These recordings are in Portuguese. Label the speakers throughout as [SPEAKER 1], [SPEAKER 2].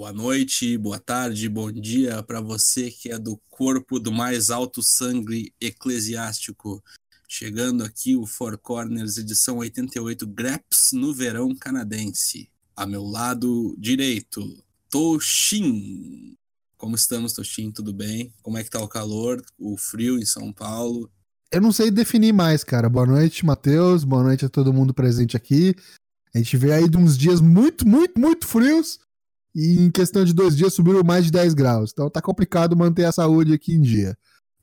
[SPEAKER 1] Boa noite, boa tarde, bom dia para você que é do corpo do mais alto sangue eclesiástico. Chegando aqui o Four Corners, edição 88, Greps no verão canadense. A meu lado direito, Toshin. Como estamos, Toshin? Tudo bem? Como é que tá o calor, o frio em São Paulo?
[SPEAKER 2] Eu não sei definir mais, cara. Boa noite, Matheus. Boa noite a todo mundo presente aqui. A gente veio aí de uns dias muito, muito, muito frios e em questão de dois dias subiu mais de 10 graus. Então tá complicado manter a saúde aqui em dia.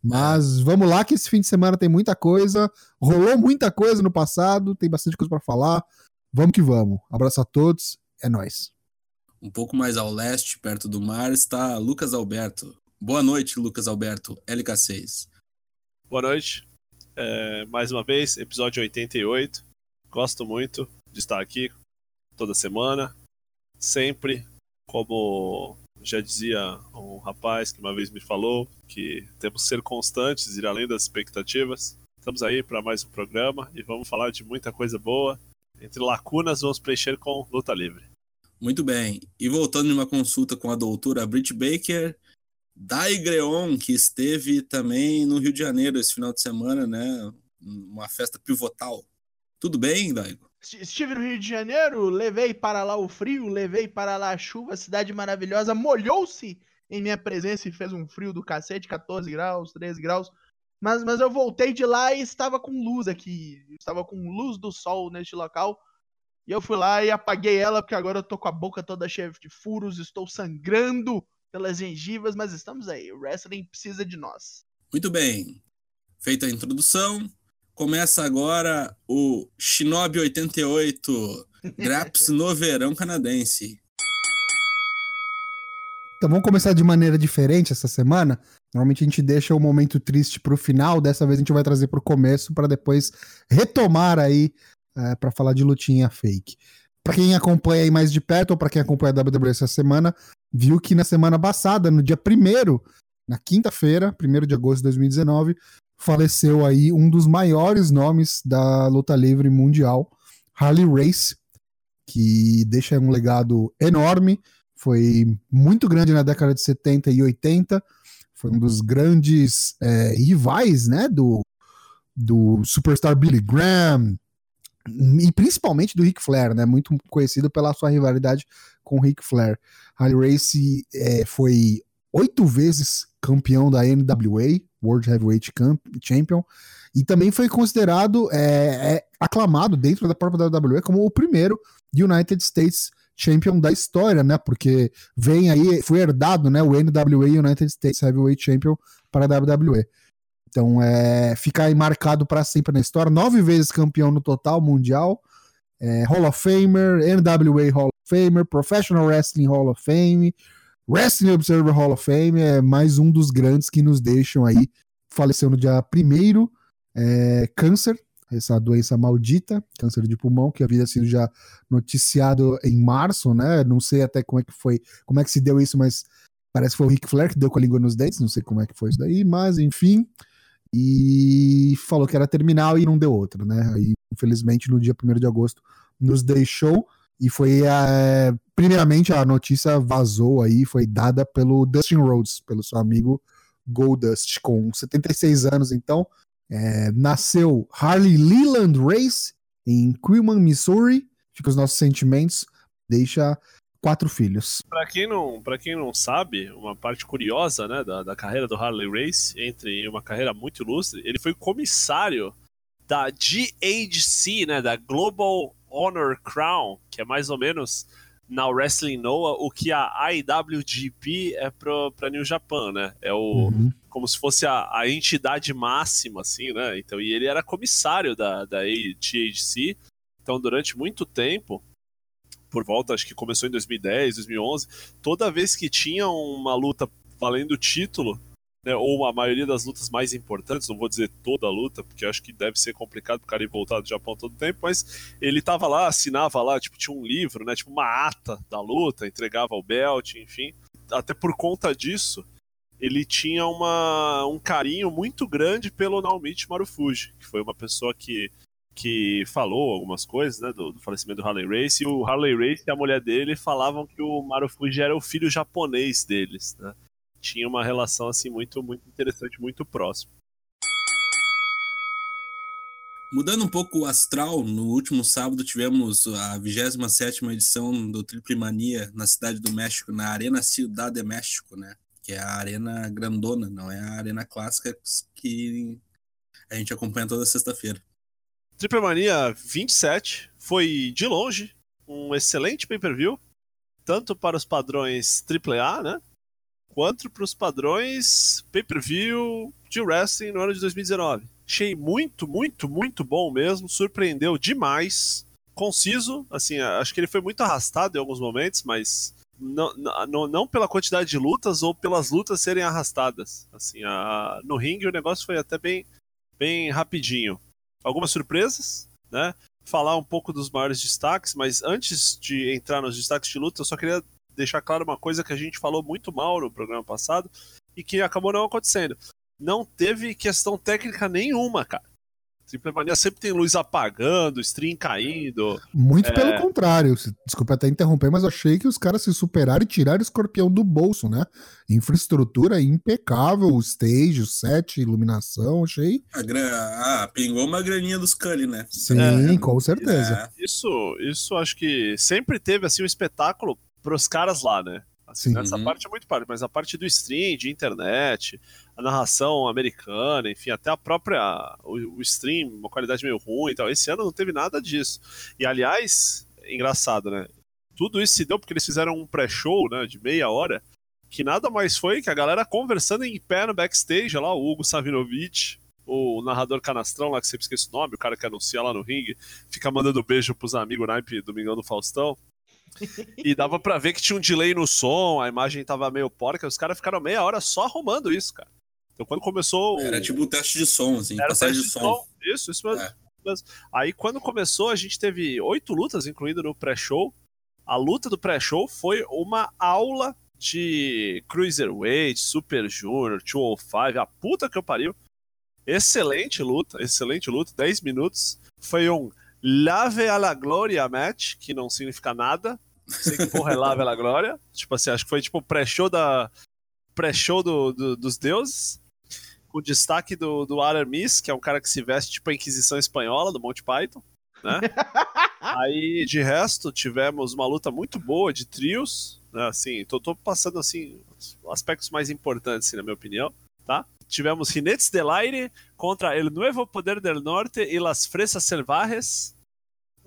[SPEAKER 2] Mas vamos lá, que esse fim de semana tem muita coisa. Rolou muita coisa no passado, tem bastante coisa para falar. Vamos que vamos. Abraço a todos, é nós.
[SPEAKER 1] Um pouco mais ao leste, perto do mar, está Lucas Alberto. Boa noite, Lucas Alberto, LK6.
[SPEAKER 3] Boa noite. É, mais uma vez, episódio 88. Gosto muito de estar aqui toda semana, sempre como já dizia um rapaz que uma vez me falou, que temos que ser constantes, ir além das expectativas. Estamos aí para mais um programa e vamos falar de muita coisa boa. Entre lacunas, vamos preencher com luta livre.
[SPEAKER 1] Muito bem. E voltando em uma consulta com a doutora Britt Baker, Dai Greon, que esteve também no Rio de Janeiro esse final de semana, né? Uma festa pivotal. Tudo bem, Daigo?
[SPEAKER 4] Estive no Rio de Janeiro, levei para lá o frio, levei para lá a chuva, cidade maravilhosa, molhou-se em minha presença e fez um frio do cacete, 14 graus, 13 graus. Mas, mas eu voltei de lá e estava com luz aqui, estava com luz do sol neste local. E eu fui lá e apaguei ela, porque agora eu tô com a boca toda cheia de furos, estou sangrando pelas gengivas, mas estamos aí. O wrestling precisa de nós.
[SPEAKER 1] Muito bem. Feita a introdução, Começa agora o Shinobi 88, Graps no verão canadense.
[SPEAKER 2] Então vamos começar de maneira diferente essa semana. Normalmente a gente deixa o momento triste pro final, dessa vez a gente vai trazer pro começo para depois retomar aí é, para falar de lutinha fake. Para quem acompanha aí mais de perto ou para quem acompanha a WWE essa semana, viu que na semana passada, no dia 1 na quinta-feira, 1 de agosto de 2019, faleceu aí um dos maiores nomes da luta livre mundial, Harley Race, que deixa um legado enorme, foi muito grande na década de 70 e 80, foi um dos grandes é, rivais, né, do, do superstar Billy Graham, e principalmente do Ric Flair, né, muito conhecido pela sua rivalidade com o Ric Flair. Harley Race é, foi oito vezes campeão da NWA, World Heavyweight Champion, e também foi considerado, é, é, aclamado dentro da própria WWE como o primeiro United States Champion da história, né? Porque vem aí, foi herdado, né? O NWA United States Heavyweight Champion para a WWE. Então, é, fica aí marcado para sempre na história. Nove vezes campeão no total mundial, é, Hall of Famer, NWA Hall of Famer, Professional Wrestling Hall of Fame, Wrestling Observer Hall of Fame é mais um dos grandes que nos deixam aí. Faleceu no dia 1 é, câncer, essa doença maldita, câncer de pulmão, que havia sido já noticiado em março, né? Não sei até como é que foi, como é que se deu isso, mas parece que foi o Ric Flair que deu com a língua nos dentes, não sei como é que foi isso daí, mas enfim. E falou que era terminal e não deu outra, né? Aí, infelizmente, no dia 1 de agosto, nos deixou. E foi, é, primeiramente, a notícia vazou aí, foi dada pelo Dustin Rhodes, pelo seu amigo Goldust, com 76 anos, então. É, nasceu Harley Leland Race em Quilman, Missouri. Fica os nossos sentimentos. Deixa quatro filhos.
[SPEAKER 3] Para quem não, para quem não sabe, uma parte curiosa, né, da, da carreira do Harley Race, entre uma carreira muito ilustre, ele foi comissário da GHC, né, da Global Honor Crown, que é mais ou menos na Wrestling Noah o que a IWGP é pra New Japan, né? É o uhum. como se fosse a, a, entidade máxima, assim, né? Então, e ele era comissário da, da THC. Então, durante muito tempo, por volta, acho que começou em 2010, 2011, toda vez que tinha uma luta valendo o título, né, ou a maioria das lutas mais importantes, não vou dizer toda a luta, porque acho que deve ser complicado o cara ir voltar do Japão todo tempo, mas ele tava lá, assinava lá, tipo, tinha um livro, né, tipo uma ata da luta, entregava o belt, enfim. Até por conta disso, ele tinha uma, um carinho muito grande pelo Naomichi Marufuji, que foi uma pessoa que, que falou algumas coisas, né, do, do, falecimento do Harley Race, e o Harley Race e a mulher dele falavam que o Marufuji era o filho japonês deles, né? Tinha uma relação assim muito muito interessante, muito próximo.
[SPEAKER 1] Mudando um pouco o astral, no último sábado tivemos a 27 edição do Triple Mania na cidade do México, na Arena Ciudad de México, né? Que é a arena grandona, não é a arena clássica que a gente acompanha toda sexta-feira.
[SPEAKER 3] Triple Mania 27 foi, de longe, um excelente pay-per-view, tanto para os padrões AAA, né? Quanto para os padrões pay-per-view de wrestling no ano de 2019 Achei muito, muito, muito bom mesmo. Surpreendeu demais. Conciso, assim, acho que ele foi muito arrastado em alguns momentos, mas não, não, não pela quantidade de lutas ou pelas lutas serem arrastadas. Assim, a, no ringue o negócio foi até bem, bem rapidinho. Algumas surpresas, né? Falar um pouco dos maiores destaques, mas antes de entrar nos destaques de luta, eu só queria deixar claro uma coisa que a gente falou muito mal no programa passado e que acabou não acontecendo não teve questão técnica nenhuma, cara. Triple Mania sempre tem luz apagando, stream caindo.
[SPEAKER 2] Muito é... pelo contrário. Desculpa até interromper, mas eu achei que os caras se superaram e tiraram o escorpião do bolso, né? Infraestrutura impecável, stage, set, iluminação, achei.
[SPEAKER 1] A gra... Ah, pingou uma graninha dos Cully, né?
[SPEAKER 2] Sim, é, com certeza.
[SPEAKER 3] É. Isso, isso acho que sempre teve assim um espetáculo pros caras lá, né? Assim, Sim. Essa parte é muito parte, mas a parte do stream, de internet, a narração americana, enfim, até a própria. O, o stream, uma qualidade meio ruim e tal. Esse ano não teve nada disso. E aliás, engraçado, né? Tudo isso se deu porque eles fizeram um pré-show, né, de meia hora, que nada mais foi que a galera conversando em pé no backstage, lá, o Hugo Savinovich, o narrador canastrão lá, que sempre esqueço o nome, o cara que anuncia lá no ringue, fica mandando beijo pros amigos naipe Domingão do Faustão. e dava pra ver que tinha um delay no som, a imagem tava meio porca, os caras ficaram meia hora só arrumando isso, cara. Então quando começou.
[SPEAKER 1] Era tipo um teste de som, assim, Era passagem de, som. som.
[SPEAKER 3] Isso, isso mesmo. É. Aí quando começou, a gente teve oito lutas, incluindo no pré-show. A luta do pré-show foi uma aula de Cruiserweight, Super Junior, 205, a puta que eu pariu. Excelente luta, excelente luta, 10 minutos. Foi um Lave a la Glória match, que não significa nada. Não sei que porra é Lave a la Glória. Tipo assim, acho que foi tipo o pré-show da pré-show do, do, dos deuses. Com destaque do, do Aramis, que é um cara que se veste tipo a Inquisição Espanhola do Monty Python. Né? Aí, de resto, tivemos uma luta muito boa de trios. Né? Assim, tô, tô passando assim aspectos mais importantes, assim, na minha opinião. Tá? tivemos Jinetes del Aire contra El Nuevo Poder del Norte e Las Fresas Selvajes.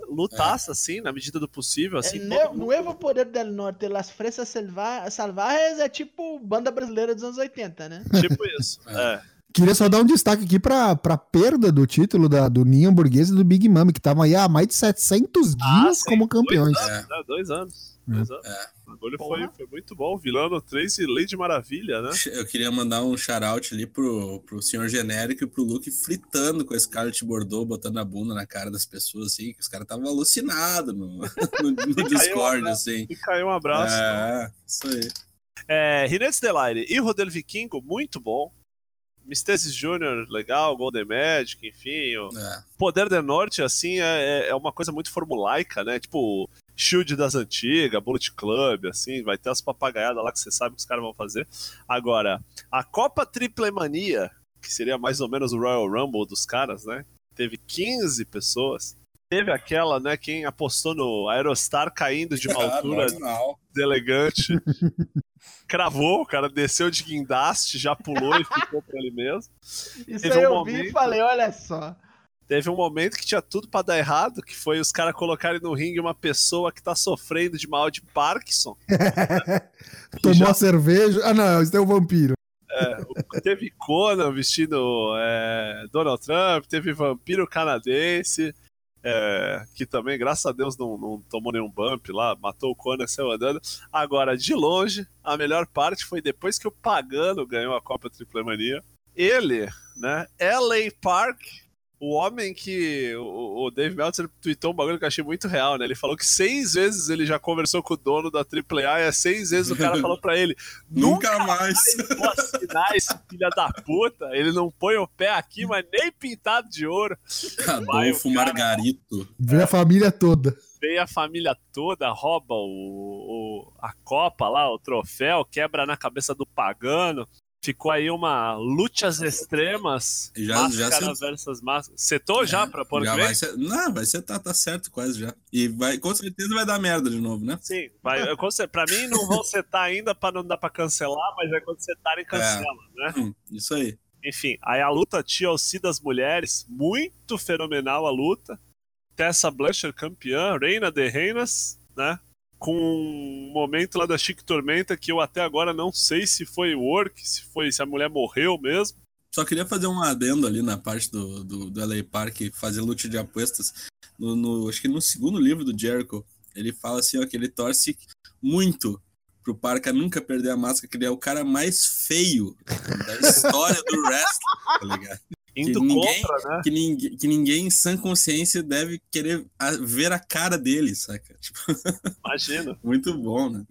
[SPEAKER 3] Lutaça, é. assim, na medida do possível. Assim,
[SPEAKER 4] El mundo... Nuevo Poder del Norte Las Fresas Selvajes é tipo banda brasileira dos anos 80, né?
[SPEAKER 3] Tipo isso, é. é.
[SPEAKER 2] Queria só dar um destaque aqui para a perda do título da, do Ninho Hamburguesa e do Big Mami, que estavam aí há mais de 700 ah, dias sim, como campeões.
[SPEAKER 3] Dois anos, é. dois anos. Dois anos. É. O bagulho foi, foi, muito bom. Vilano 3 e Lady Maravilha, né?
[SPEAKER 1] Eu queria mandar um shout-out ali pro, pro senhor genérico e pro Luke fritando com a Scarlett Bordeaux, botando a bunda na cara das pessoas, assim, que os caras estavam alucinados no, no, no Discord,
[SPEAKER 3] um
[SPEAKER 1] assim.
[SPEAKER 3] E caiu um abraço.
[SPEAKER 1] É, isso aí.
[SPEAKER 3] É, Delaire e Rodel Vikingo, muito bom. Mystesis Jr., legal, Golden Magic, enfim. O é. Poder do Norte, assim, é, é uma coisa muito formulaica, né? Tipo, Shield das antigas, Bullet Club, assim, vai ter as papagaiadas lá que você sabe que os caras vão fazer. Agora, a Copa Triple Mania, que seria mais ou menos o Royal Rumble dos caras, né? Teve 15 pessoas. Teve aquela, né? Quem apostou no Aerostar caindo de uma altura delegante. Cravou, o cara desceu de guindaste, já pulou e ficou pra ele mesmo.
[SPEAKER 4] Isso Teve aí um eu momento... vi e falei, olha só.
[SPEAKER 3] Teve um momento que tinha tudo para dar errado, que foi os caras colocarem no ringue uma pessoa que tá sofrendo de mal de Parkinson.
[SPEAKER 2] Tomou já... a cerveja. Ah, não, isso é o vampiro.
[SPEAKER 3] É, teve Conan vestindo é, Donald Trump, teve vampiro canadense, é, que também, graças a Deus, não, não, tomou nenhum bump lá, matou o Conan saiu andando. Agora, de longe, a melhor parte foi depois que o Pagano ganhou a Copa Triple Mania. Ele, né, LA Park, o homem que. O, o Dave Meltzer tweetou um bagulho que eu achei muito real, né? Ele falou que seis vezes ele já conversou com o dono da AAA e é seis vezes o cara falou pra ele:
[SPEAKER 1] Nunca mais!
[SPEAKER 3] Vou assinar esse filho da puta. Ele não põe o pé aqui, mas nem pintado de ouro.
[SPEAKER 1] Adolfo cara... Margarito.
[SPEAKER 2] Vê a família toda.
[SPEAKER 3] Vem a família toda, rouba o, o, a copa lá, o troféu, quebra na cabeça do pagano. Ficou aí uma lutas extremas.
[SPEAKER 1] Já, máscara já
[SPEAKER 3] versus máscara. Setou é, já pra pôr
[SPEAKER 1] já vai ser, Não, vai ser, tá, tá certo quase já. E vai, com certeza vai dar merda de novo, né?
[SPEAKER 3] Sim, vai, eu, pra mim não vão setar ainda pra não dar pra cancelar, mas é quando setarem cancela, é. né?
[SPEAKER 1] Hum, isso aí.
[SPEAKER 3] Enfim, aí a luta TLC das mulheres, muito fenomenal a luta. Tessa Blusher campeã, Reina de Reinas, né? Com um momento lá da Chique Tormenta que eu até agora não sei se foi work, se foi se a mulher morreu mesmo.
[SPEAKER 1] Só queria fazer um adendo ali na parte do, do, do LA Park, fazer luta de apostas. No, no, acho que no segundo livro do Jericho, ele fala assim, ó, que ele torce muito pro Parca nunca perder a máscara, que ele é o cara mais feio da história do wrestling, tá ligado?
[SPEAKER 3] Indo que ninguém, contra, né?
[SPEAKER 1] Que ninguém, que ninguém em sã consciência deve querer ver a cara dele, saca? Tipo...
[SPEAKER 3] Imagina.
[SPEAKER 1] Muito bom, né?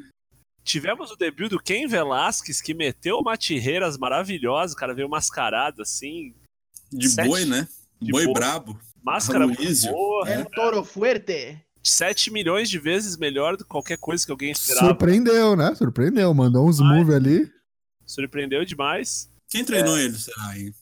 [SPEAKER 3] Tivemos o debut do Ken Velasquez, que meteu uma tirreiras maravilhosa, o cara veio mascarado assim.
[SPEAKER 1] De sete... boi, né? De boi, boi brabo.
[SPEAKER 3] Máscara muito boa.
[SPEAKER 4] É um toro fuerte.
[SPEAKER 3] 7 milhões de vezes melhor do que qualquer coisa que alguém esperava.
[SPEAKER 2] Surpreendeu, né? Surpreendeu. Mandou uns moves ali.
[SPEAKER 3] Surpreendeu demais.
[SPEAKER 1] Quem treinou é... ele, será aí?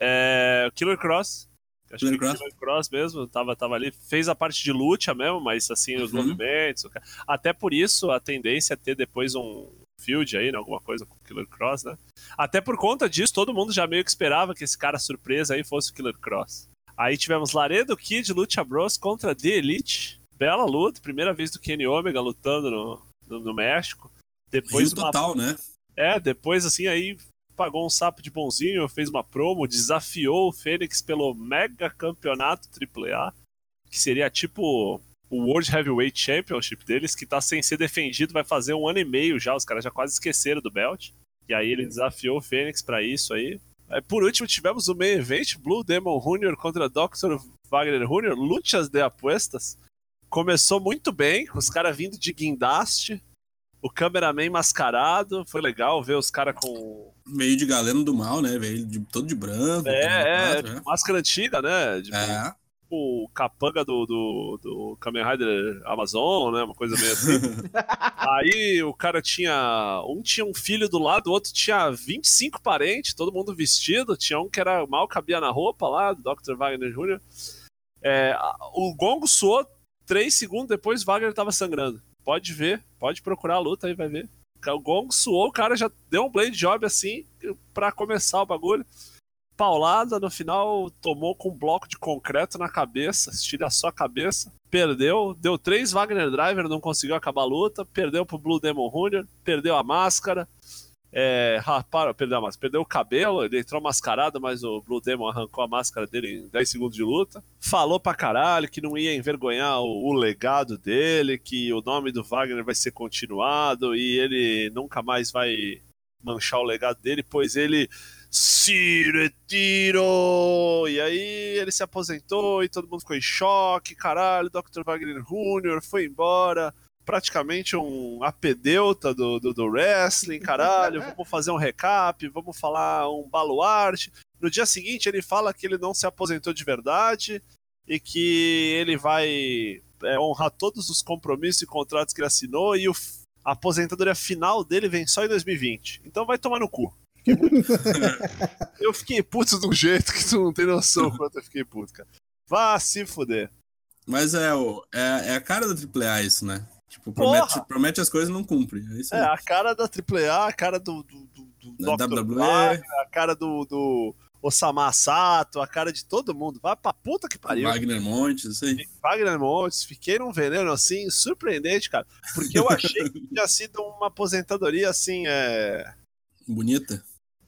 [SPEAKER 3] É, Killer Cross.
[SPEAKER 1] Acho Killer que Cross?
[SPEAKER 3] Killer Cross mesmo, tava, tava ali. Fez a parte de luta mesmo, mas assim, os uhum. movimentos. Até por isso, a tendência é ter depois um field aí, né? Alguma coisa com o Killer Cross, né? Até por conta disso, todo mundo já meio que esperava que esse cara surpresa aí fosse o Killer Cross. Aí tivemos Laredo Kid Lucha Bros contra The Elite. Bela luta, primeira vez do Kenny Omega lutando no, no, no México. Depois
[SPEAKER 1] Rio uma... total, né?
[SPEAKER 3] É, depois assim, aí pagou um sapo de bonzinho, fez uma promo, desafiou o Fênix pelo mega campeonato AAA, que seria tipo o World Heavyweight Championship deles, que tá sem ser defendido, vai fazer um ano e meio já, os caras já quase esqueceram do belt. E aí ele desafiou o Fênix para isso aí. aí. Por último, tivemos o main event, Blue Demon Jr. contra Dr. Wagner Jr., lutas de apostas. Começou muito bem, os caras vindo de guindaste, o cameraman mascarado, foi legal ver os caras com.
[SPEAKER 1] Meio de galeno do mal, né? Veio de, todo de branco.
[SPEAKER 3] É, é, né? máscara antiga, né?
[SPEAKER 1] De, é.
[SPEAKER 3] O capanga do, do, do Kamen Rider Amazon, né? Uma coisa meio assim. Aí o cara tinha. Um tinha um filho do lado, o outro tinha 25 parentes, todo mundo vestido. Tinha um que era mal cabia na roupa lá, do Dr. Wagner Jr. É, o gongo soou, três segundos depois Wagner tava sangrando. Pode ver, pode procurar a luta aí, vai ver. O Gong suou, o cara já deu um blade job assim para começar o bagulho. Paulada, no final tomou com um bloco de concreto na cabeça, estilhaçou a cabeça, perdeu, deu três Wagner Driver, não conseguiu acabar a luta, perdeu pro Blue Demon Jr., perdeu a máscara, é, rapaz, perdeu a máscara, perdeu o cabelo, ele entrou mascarado, mas o Blue Demon arrancou a máscara dele em 10 segundos de luta. Falou pra caralho que não ia envergonhar o, o, legado dele, que o nome do Wagner vai ser continuado e ele nunca mais vai manchar o legado dele, pois ele se retirou! E aí ele se aposentou e todo mundo ficou em choque, caralho, Dr. Wagner Jr. foi embora praticamente um apedeuta do, do, do wrestling, caralho, vamos fazer um recap, vamos falar um baluarte. No dia seguinte ele fala que ele não se aposentou de verdade e que ele vai é, honrar todos os compromissos e contratos que ele assinou e o, a aposentadoria final dele vem só em 2020. Então vai tomar no cu. eu fiquei puto de um jeito que tu não tem noção quanto eu fiquei puto, cara. Vá se fuder.
[SPEAKER 1] Mas é, é, é a cara da AAA isso, né? Tipo, promete, promete, as coisas e não cumpre. É,
[SPEAKER 3] é, a cara da AAA, a cara do, do, do, do
[SPEAKER 1] Dr. WWE.
[SPEAKER 3] A cara do, do Osama Sato, a cara de todo mundo. Vai pra puta que pariu.
[SPEAKER 1] Wagner Montes, aí.
[SPEAKER 3] Wagner Montes, fiquei num veneno assim, surpreendente, cara. Porque eu achei que tinha sido uma aposentadoria assim, é.
[SPEAKER 1] Bonita.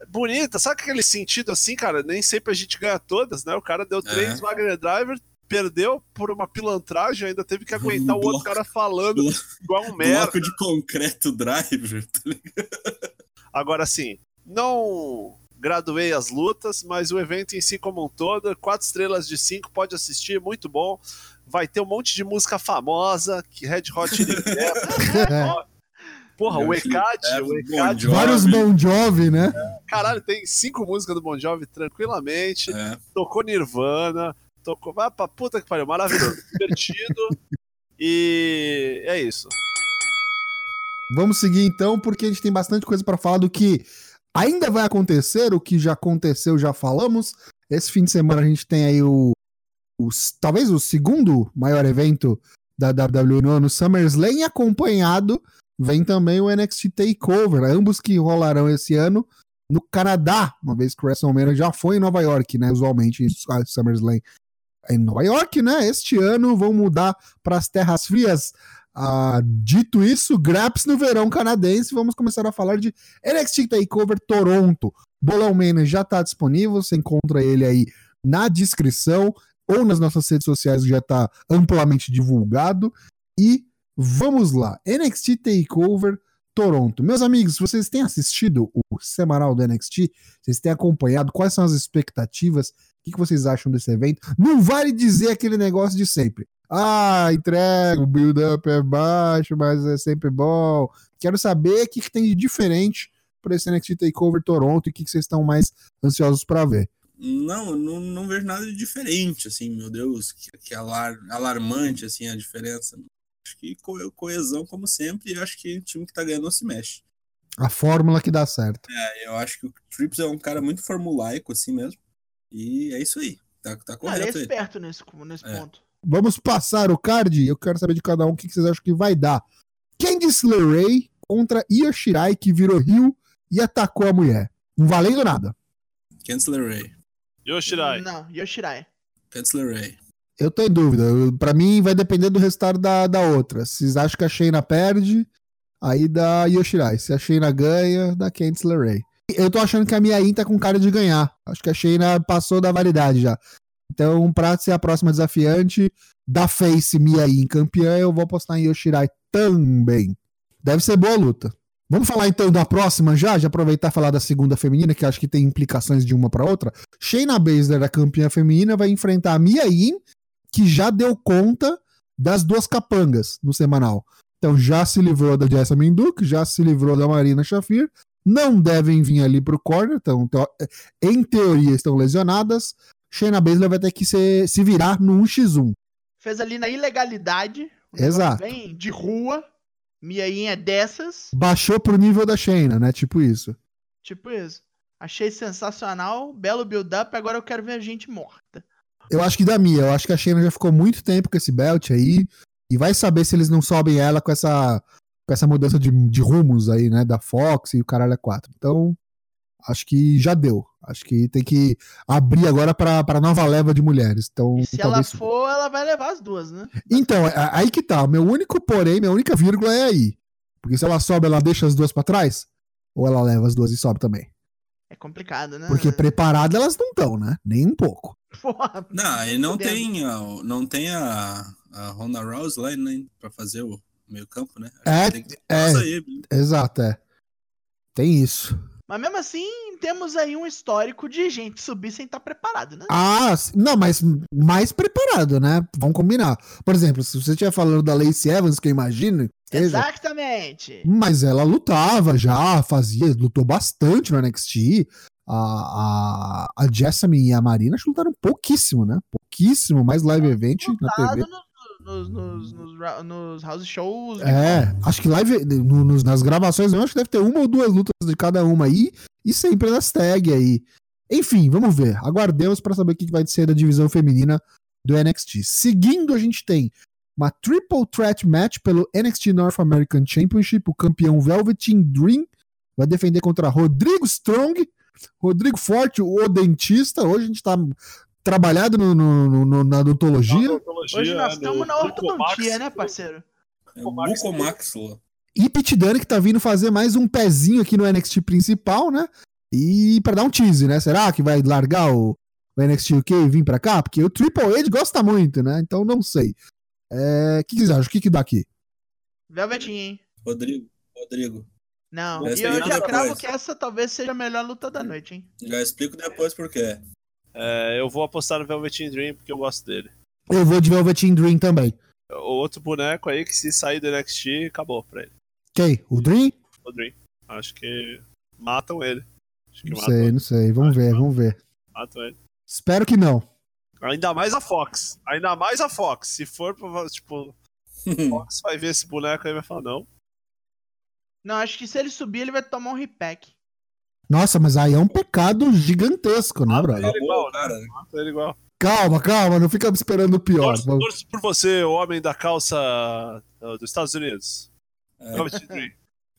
[SPEAKER 3] Bonita, sabe aquele sentido assim, cara? Nem sempre a gente ganha todas, né? O cara deu três é. Wagner Driver, perdeu por uma pilantragem, ainda teve que aguentar um o outro cara falando igual um merda.
[SPEAKER 1] Bloco de concreto driver, tá ligado?
[SPEAKER 3] Agora, assim, não graduei as lutas, mas o evento em si como um todo, quatro estrelas de cinco, pode assistir, muito bom. Vai ter um monte de música famosa, que Red Hot Chili Peppers. Porra, o ECAD, o ECAD.
[SPEAKER 2] Vários Bon Jovi, né?
[SPEAKER 3] Caralho, tem cinco músicas do Bon Jovi tranquilamente.
[SPEAKER 1] É.
[SPEAKER 3] Tocou Nirvana, tocou. Vai pra puta que pariu, maravilhoso, divertido. E é isso.
[SPEAKER 2] Vamos seguir então, porque a gente tem bastante coisa pra falar do que ainda vai acontecer, o que já aconteceu, já falamos. Esse fim de semana a gente tem aí o, o talvez o segundo maior evento da WWE no ano, SummerSlam, acompanhado vem também o NXT Takeover, ambos que rolarão esse ano no Canadá, uma vez que o WrestleMania já foi em Nova York, né? Usualmente SummerSlam em Nova York, né? Este ano vão mudar para as terras frias. Ah, dito isso, Graps no verão canadense, vamos começar a falar de NXT Takeover Toronto. Bolão Mania já está disponível, você encontra ele aí na descrição ou nas nossas redes sociais, já está amplamente divulgado. E vamos lá, NXT Takeover Toronto. Meus amigos, vocês têm assistido o semanal do NXT? Vocês têm acompanhado? Quais são as expectativas? O que, que vocês acham desse evento? Não vale dizer aquele negócio de sempre. Ah, entrega, o build-up é baixo, mas é sempre bom. Quero saber o que, que tem de diferente para esse NXT Takeover Toronto e o que, que vocês estão mais ansiosos para ver.
[SPEAKER 1] Não, não, não vejo nada de diferente, assim, meu Deus, que, que alar, alarmante, assim, a diferença. Acho que co- coesão, como sempre, e acho que o time que tá ganhando não se mexe.
[SPEAKER 2] A fórmula que dá certo.
[SPEAKER 1] É, eu acho que o Trips é um cara muito formulaico, assim mesmo. E é isso aí. Tá, tá
[SPEAKER 4] Cara, ele é
[SPEAKER 1] correto aí.
[SPEAKER 4] esperto nesse, nesse
[SPEAKER 1] É.
[SPEAKER 4] ponto.
[SPEAKER 2] Vamos passar o card. Eu quero saber de cada um o que, vocês acham que vai dar. Candice LeRae contra Io Shirai, que virou Rio e atacou a mulher. Não valendo nada.
[SPEAKER 1] Chancellor Ray.
[SPEAKER 3] Yoshirai.
[SPEAKER 4] Não, Yoshirai.
[SPEAKER 1] Chancellor Ray.
[SPEAKER 2] Eu tô em dúvida. Pra mim, vai depender do resultado da, da outra. Se vocês acham que a Shayna perde, aí dá Yoshirai. Se a Shayna ganha, dá Candice LeRae. Eu tô achando que a Miain tá com cara de ganhar. Acho que a Shayna passou da validade já. Então, pra ser a próxima desafiante da Face Miain campeã, eu vou apostar em Yoshirai também. Deve ser boa luta. Vamos falar então da próxima já, de aproveitar e falar da segunda feminina, que acho que tem implicações de uma pra outra. Shayna Baszler, a campeã feminina, vai enfrentar a Mia Yim, que já deu conta das duas capangas no semanal. Então já se livrou da Jessamine Duke, já se livrou da Marina Shafir, não devem vir ali pro corner, então, teo- em teoria estão lesionadas. Shayna Baszler vai ter que se, se virar no 1x1.
[SPEAKER 4] Fez ali na ilegalidade. um
[SPEAKER 2] Exato.
[SPEAKER 4] Bem de rua. Miainha dessas.
[SPEAKER 2] Baixou pro nível da Shayna, né? Tipo isso.
[SPEAKER 4] Tipo isso. Achei sensacional. Belo build-up. Agora eu quero ver a gente morta.
[SPEAKER 2] Eu acho que da Mia, eu acho que a Shayna já ficou muito tempo com esse belt aí. E vai saber se eles não sobem ela com essa, com essa mudança de, de rumos aí, né? Da Fox e o caralho é 4. Então, acho que já deu. Acho que tem que abrir agora pra, pra nova leva de mulheres. Então,
[SPEAKER 4] E se ela
[SPEAKER 2] talvez.
[SPEAKER 4] for, ela vai levar as duas, né?
[SPEAKER 2] Então, é- aí que tá. Meu único porém, minha única vírgula é aí. Porque se ela sobe, ela deixa as duas pra trás? Ou ela leva as duas e sobe também?
[SPEAKER 4] É complicado, né?
[SPEAKER 2] Porque preparadas elas não estão, né? Nem um pouco.
[SPEAKER 4] Porra,
[SPEAKER 1] Não, e não tem, a, não tem a, a Ronda Rousey lá né, pra fazer o meio campo, né? Acho
[SPEAKER 2] É,
[SPEAKER 1] que tem que ter
[SPEAKER 2] é.
[SPEAKER 1] aí.
[SPEAKER 2] Exato, é. Tem isso.
[SPEAKER 4] Mas mesmo assim, temos aí um histórico de gente subir sem estar preparado, né?
[SPEAKER 2] Ah, não, mas mais preparado, né? Vamos combinar. Por exemplo, se você estiver falando da Lacey Evans, que eu imagino, seja,
[SPEAKER 4] Exatamente.
[SPEAKER 2] mas ela lutava já, fazia, lutou bastante no NXT. A, a, a Jessamine e a Marina acho que lutaram pouquíssimo, né? Pouquíssimo, mais live event na TV.
[SPEAKER 4] Nos, nos, nos, nos house shows.
[SPEAKER 2] É, acho que live, no- nos- nas gravações eu acho que deve ter uma ou duas lutas de cada uma aí, e sempre nas tag aí. Enfim, vamos ver. Aguardemos pra saber o que vai ser da divisão feminina do NXT. Seguindo, a gente tem uma Triple Threat Match pelo NXT North American Championship. O campeão Velveteen Dream vai defender contra Rodrigo Strong, Rodrigo Forte, o dentista. Hoje a gente tá trabalhado no- no- no- na odontologia.
[SPEAKER 4] Hoje nós
[SPEAKER 3] é,
[SPEAKER 4] estamos
[SPEAKER 3] no
[SPEAKER 4] na ortodontia, né, parceiro?
[SPEAKER 1] É o Bucomaxula.
[SPEAKER 2] E Pete Dunne que tá vindo fazer mais um pezinho aqui no NXT principal, né? E pra dar um tease, né? Será que vai largar o, o NXT UK e vir pra cá? Porque o Triple H gosta muito, né? Então não sei. É, O que, que vocês acham? O que, que dá aqui?
[SPEAKER 4] Velvetinho, hein?
[SPEAKER 1] Rodrigo, Rodrigo.
[SPEAKER 4] Não, e eu já cravo
[SPEAKER 1] depois.
[SPEAKER 4] que essa talvez seja a melhor luta da noite, hein?
[SPEAKER 1] Já explico depois por quê.
[SPEAKER 3] É, eu vou apostar no Velveteen Dream porque eu gosto dele.
[SPEAKER 2] Eu vou de Velveteen Dream também.
[SPEAKER 3] O outro boneco aí que se sair do NXT, acabou pra ele.
[SPEAKER 2] Quem? O Dream?
[SPEAKER 3] O Dream. Acho que matam ele. Acho que
[SPEAKER 2] Não
[SPEAKER 3] matam,
[SPEAKER 2] sei, não sei. Vamos ver, vamos ver.
[SPEAKER 3] matam ele.
[SPEAKER 2] Espero que não.
[SPEAKER 3] Ainda mais a Fox. Ainda mais a Fox. Se for, tipo, a Fox vai ver esse boneco aí e vai falar, não.
[SPEAKER 4] Não, acho que se ele subir, ele vai tomar um repack.
[SPEAKER 2] Nossa, mas aí é um pecado gigantesco, né, brother?
[SPEAKER 3] ele igual, né?
[SPEAKER 1] cara.
[SPEAKER 3] Mata ele igual.
[SPEAKER 2] Calma, calma, não fica esperando o pior.
[SPEAKER 3] Torço, torço por você, o homem da calça uh, dos Estados Unidos.
[SPEAKER 1] É.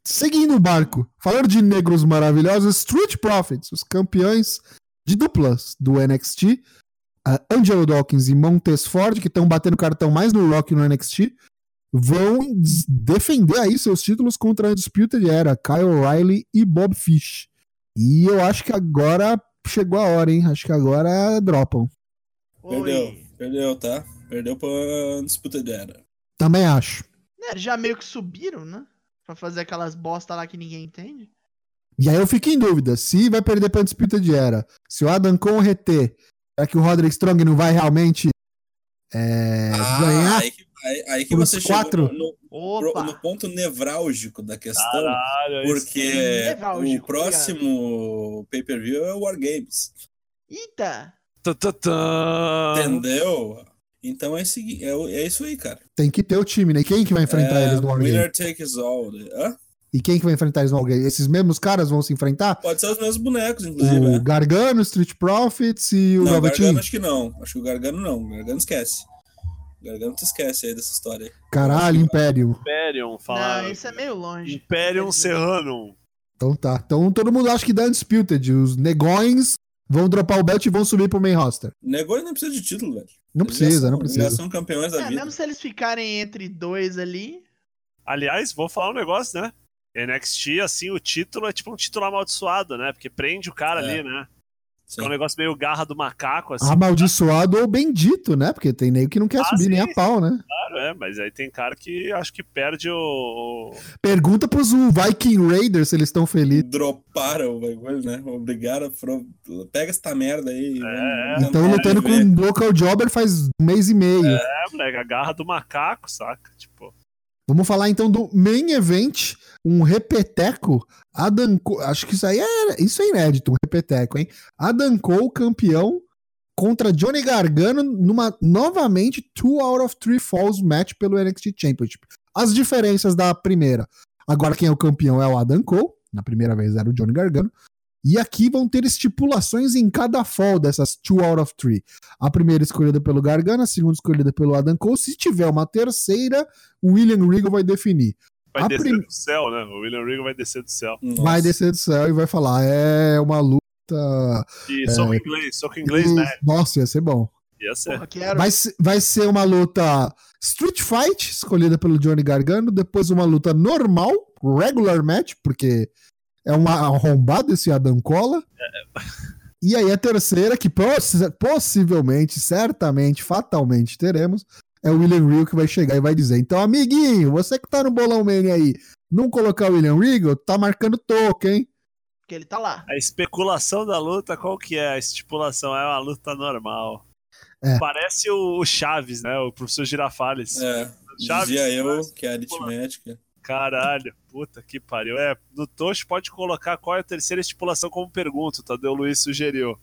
[SPEAKER 2] Seguindo o barco, falando de negros maravilhosos, Street Profits, os campeões de duplas do NXT, a Angelo Dawkins e Montes Ford, que estão batendo cartão mais no Rock no NXT, vão defender aí seus títulos contra a Undisputed Era, Kyle O'Reilly e Bob Fish. E eu acho que agora chegou a hora, hein? Acho que agora dropam.
[SPEAKER 1] Perdeu,
[SPEAKER 4] Oi.
[SPEAKER 1] perdeu, tá? Perdeu pra disputa de era.
[SPEAKER 2] Também acho.
[SPEAKER 4] É, já meio que subiram, né? Pra fazer aquelas bosta lá que ninguém entende.
[SPEAKER 2] E aí eu fico em dúvida, se vai perder pra Undisputed Era, se o Adam Cole reter, será que o Roderick Strong não vai realmente é,
[SPEAKER 1] aí que, aí, que você
[SPEAKER 2] quatro?
[SPEAKER 1] no, no- no ponto nevrálgico da questão.
[SPEAKER 3] Caralho, é.
[SPEAKER 1] Porque
[SPEAKER 4] Nevrálgico,
[SPEAKER 1] o próximo pay-per-view é o War Games.
[SPEAKER 4] Eita!
[SPEAKER 1] Entendeu? Então é, segui- é, é isso aí, cara.
[SPEAKER 2] Tem que ter o time, né? Quem que vai enfrentar
[SPEAKER 1] é,
[SPEAKER 2] eles no Wargame?
[SPEAKER 1] Winner takes all. Hã?
[SPEAKER 2] E quem que vai enfrentar eles no Wargame? Esses mesmos caras vão se enfrentar?
[SPEAKER 1] Pode ser os mesmos bonecos, inclusive.
[SPEAKER 2] O
[SPEAKER 1] é.
[SPEAKER 2] Gargano, Street Profits e o
[SPEAKER 1] Não, o
[SPEAKER 2] Velveteen?
[SPEAKER 1] Gargano acho que não. Acho que o Gargano não. O Gargano esquece. Tu esquece aí dessa história aí.
[SPEAKER 2] Caralho, Império.
[SPEAKER 3] Imperium, falar.
[SPEAKER 4] Não, isso é meio longe.
[SPEAKER 3] Imperium Serranum.
[SPEAKER 2] Então tá. Então todo mundo acha que dá Undisputed. Os negões vão dropar o belt e vão subir pro main roster.
[SPEAKER 1] Negou e não precisa de título, velho.
[SPEAKER 2] Não
[SPEAKER 1] Eles
[SPEAKER 2] precisa,
[SPEAKER 1] são-
[SPEAKER 2] não
[SPEAKER 1] eles Já
[SPEAKER 2] precisa.
[SPEAKER 1] são campeões da
[SPEAKER 4] É,
[SPEAKER 1] vida.
[SPEAKER 4] mesmo se eles ficarem entre dois ali.
[SPEAKER 3] Aliás, vou falar um negócio, né? NXT, assim, o título é tipo um título amaldiçoado, né? Porque prende o cara
[SPEAKER 1] É.
[SPEAKER 3] ali, né?
[SPEAKER 1] Sim.
[SPEAKER 3] É um negócio meio garra do macaco, assim.
[SPEAKER 2] Amaldiçoado ou bendito, né? Porque tem nego que não quer
[SPEAKER 3] Ah,
[SPEAKER 2] subir nem
[SPEAKER 3] sim,
[SPEAKER 2] a pau, né?
[SPEAKER 3] Claro, é, mas aí tem cara que acho que perde o.
[SPEAKER 2] Pergunta pros Viking Raiders se eles estão felizes.
[SPEAKER 1] Droparam o bagulho, né? Obrigaram. Foram... Pega essa merda aí.
[SPEAKER 3] É,
[SPEAKER 1] vamos
[SPEAKER 2] lutando com um local jobber faz um mês e meio.
[SPEAKER 3] É, moleque, a garra do macaco, saca? Tipo.
[SPEAKER 2] Vamos falar então do main event, um repeteco. Adam Cole, acho que isso aí é, isso é inédito, um repeteco, hein? Adam Cole campeão contra Johnny Gargano numa novamente two out of three falls match pelo NXT Championship. As diferenças da primeira. Agora quem é o campeão é o Adam Cole, na primeira vez era o Johnny Gargano. E aqui vão ter estipulações em cada fall dessas two out of three. A primeira escolhida pelo Gargano, a segunda escolhida pelo Adam Cole. Se tiver uma terceira, o William Regal vai definir.
[SPEAKER 3] Vai
[SPEAKER 2] A
[SPEAKER 3] descer
[SPEAKER 2] prim-
[SPEAKER 3] do céu, né? O William Regal vai descer do céu.
[SPEAKER 1] Nossa.
[SPEAKER 2] Vai descer do céu e vai falar: é uma luta.
[SPEAKER 3] E
[SPEAKER 2] É.
[SPEAKER 3] soco inglês, soco inglês, né?
[SPEAKER 2] Nossa, ia ser bom.
[SPEAKER 3] Ia ser.
[SPEAKER 4] Porra.
[SPEAKER 2] Vai, vai ser uma luta Street Fight, escolhida pelo Johnny Gargano. Depois uma luta normal, regular match, porque é uma arrombada esse Adam Cola. E aí a terceira, que possi- possivelmente, certamente, fatalmente teremos, é o William Regal que vai chegar e vai dizer: então, amiguinho, você que tá no bolão mania aí, não colocar o William Regal, tá marcando toque, hein?
[SPEAKER 4] Porque ele tá lá.
[SPEAKER 3] A especulação da luta, qual que é? A estipulação é uma luta normal.
[SPEAKER 2] É.
[SPEAKER 3] Parece o, o Chaves, né? O professor Girafales.
[SPEAKER 1] É,
[SPEAKER 3] Chaves,
[SPEAKER 1] dizia eu que é aritmética.
[SPEAKER 3] Caralho, puta que pariu. É, no Tocho pode colocar qual é a terceira estipulação como pergunta, o Tadeu Luiz sugeriu.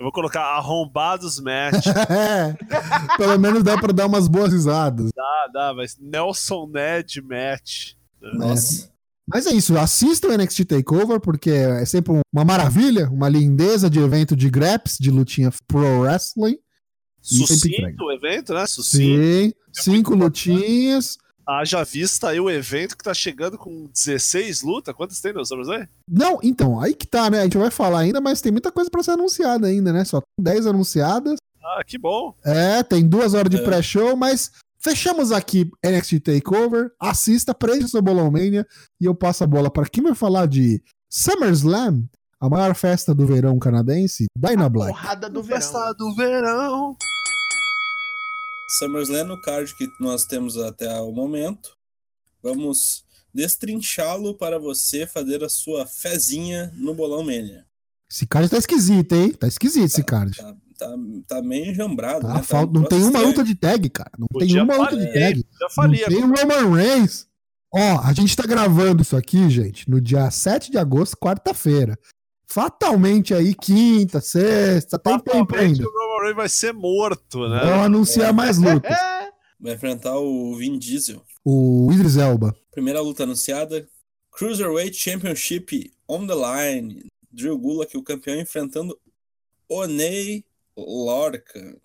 [SPEAKER 3] Eu vou colocar arrombados match.
[SPEAKER 2] É, pelo menos dá pra dar umas boas risadas.
[SPEAKER 3] dá, dá, mas Nelson Ned match.
[SPEAKER 1] Nossa.
[SPEAKER 2] Mas é isso, assista o NXT Takeover, porque é sempre um- uma maravilha, uma lindeza de evento de graps, de lutinha pro wrestling.
[SPEAKER 3] Sucinto o evento, né? Sucinto.
[SPEAKER 2] Sim, cinco lutinhas.
[SPEAKER 3] Haja vista aí o evento que tá chegando com 16 lutas. Quantas tem, Nelson aí?
[SPEAKER 2] Não, então, aí que tá, né? A gente vai falar ainda, mas tem muita coisa pra ser anunciada ainda, né? Só tem 10 anunciadas.
[SPEAKER 3] Ah, que bom.
[SPEAKER 2] É, tem duas horas de
[SPEAKER 1] É.
[SPEAKER 2] pré-show, mas fechamos aqui NXT Takeover. Assista, preencha seu Bolão Mania e eu passo a bola para quem vai falar de SummerSlam, a maior festa do verão canadense, Dyna Black.
[SPEAKER 4] Porrada do verão.
[SPEAKER 3] Festa do verão.
[SPEAKER 1] SummerSlam no card que nós temos até o momento. Vamos destrinchá-lo para você fazer a sua fezinha no Bolão Mania.
[SPEAKER 2] Esse card tá esquisito, hein? Tá esquisito esse card.
[SPEAKER 1] Tá, tá, tá meio enjambrado.
[SPEAKER 2] Tá,
[SPEAKER 1] né? Tá
[SPEAKER 2] fal- não tem uma luta de tag, cara. Não tem uma luta de tag.
[SPEAKER 3] Já
[SPEAKER 2] Não tem um Roman Reigns. Ó, a gente tá gravando isso aqui, gente, no dia 7 de agosto, quarta-feira. Fatalmente aí, quinta, sexta, tem tempo ainda.
[SPEAKER 3] o Roman Reigns vai ser morto, né?
[SPEAKER 2] Vão anunciar mais lutas.
[SPEAKER 4] É,
[SPEAKER 1] Vai enfrentar o Vin Diesel.
[SPEAKER 2] O Idris Elba.
[SPEAKER 1] Primeira luta anunciada: Cruiserweight Championship on the line. Drew Gulak, o campeão, enfrentando Oney Lorca.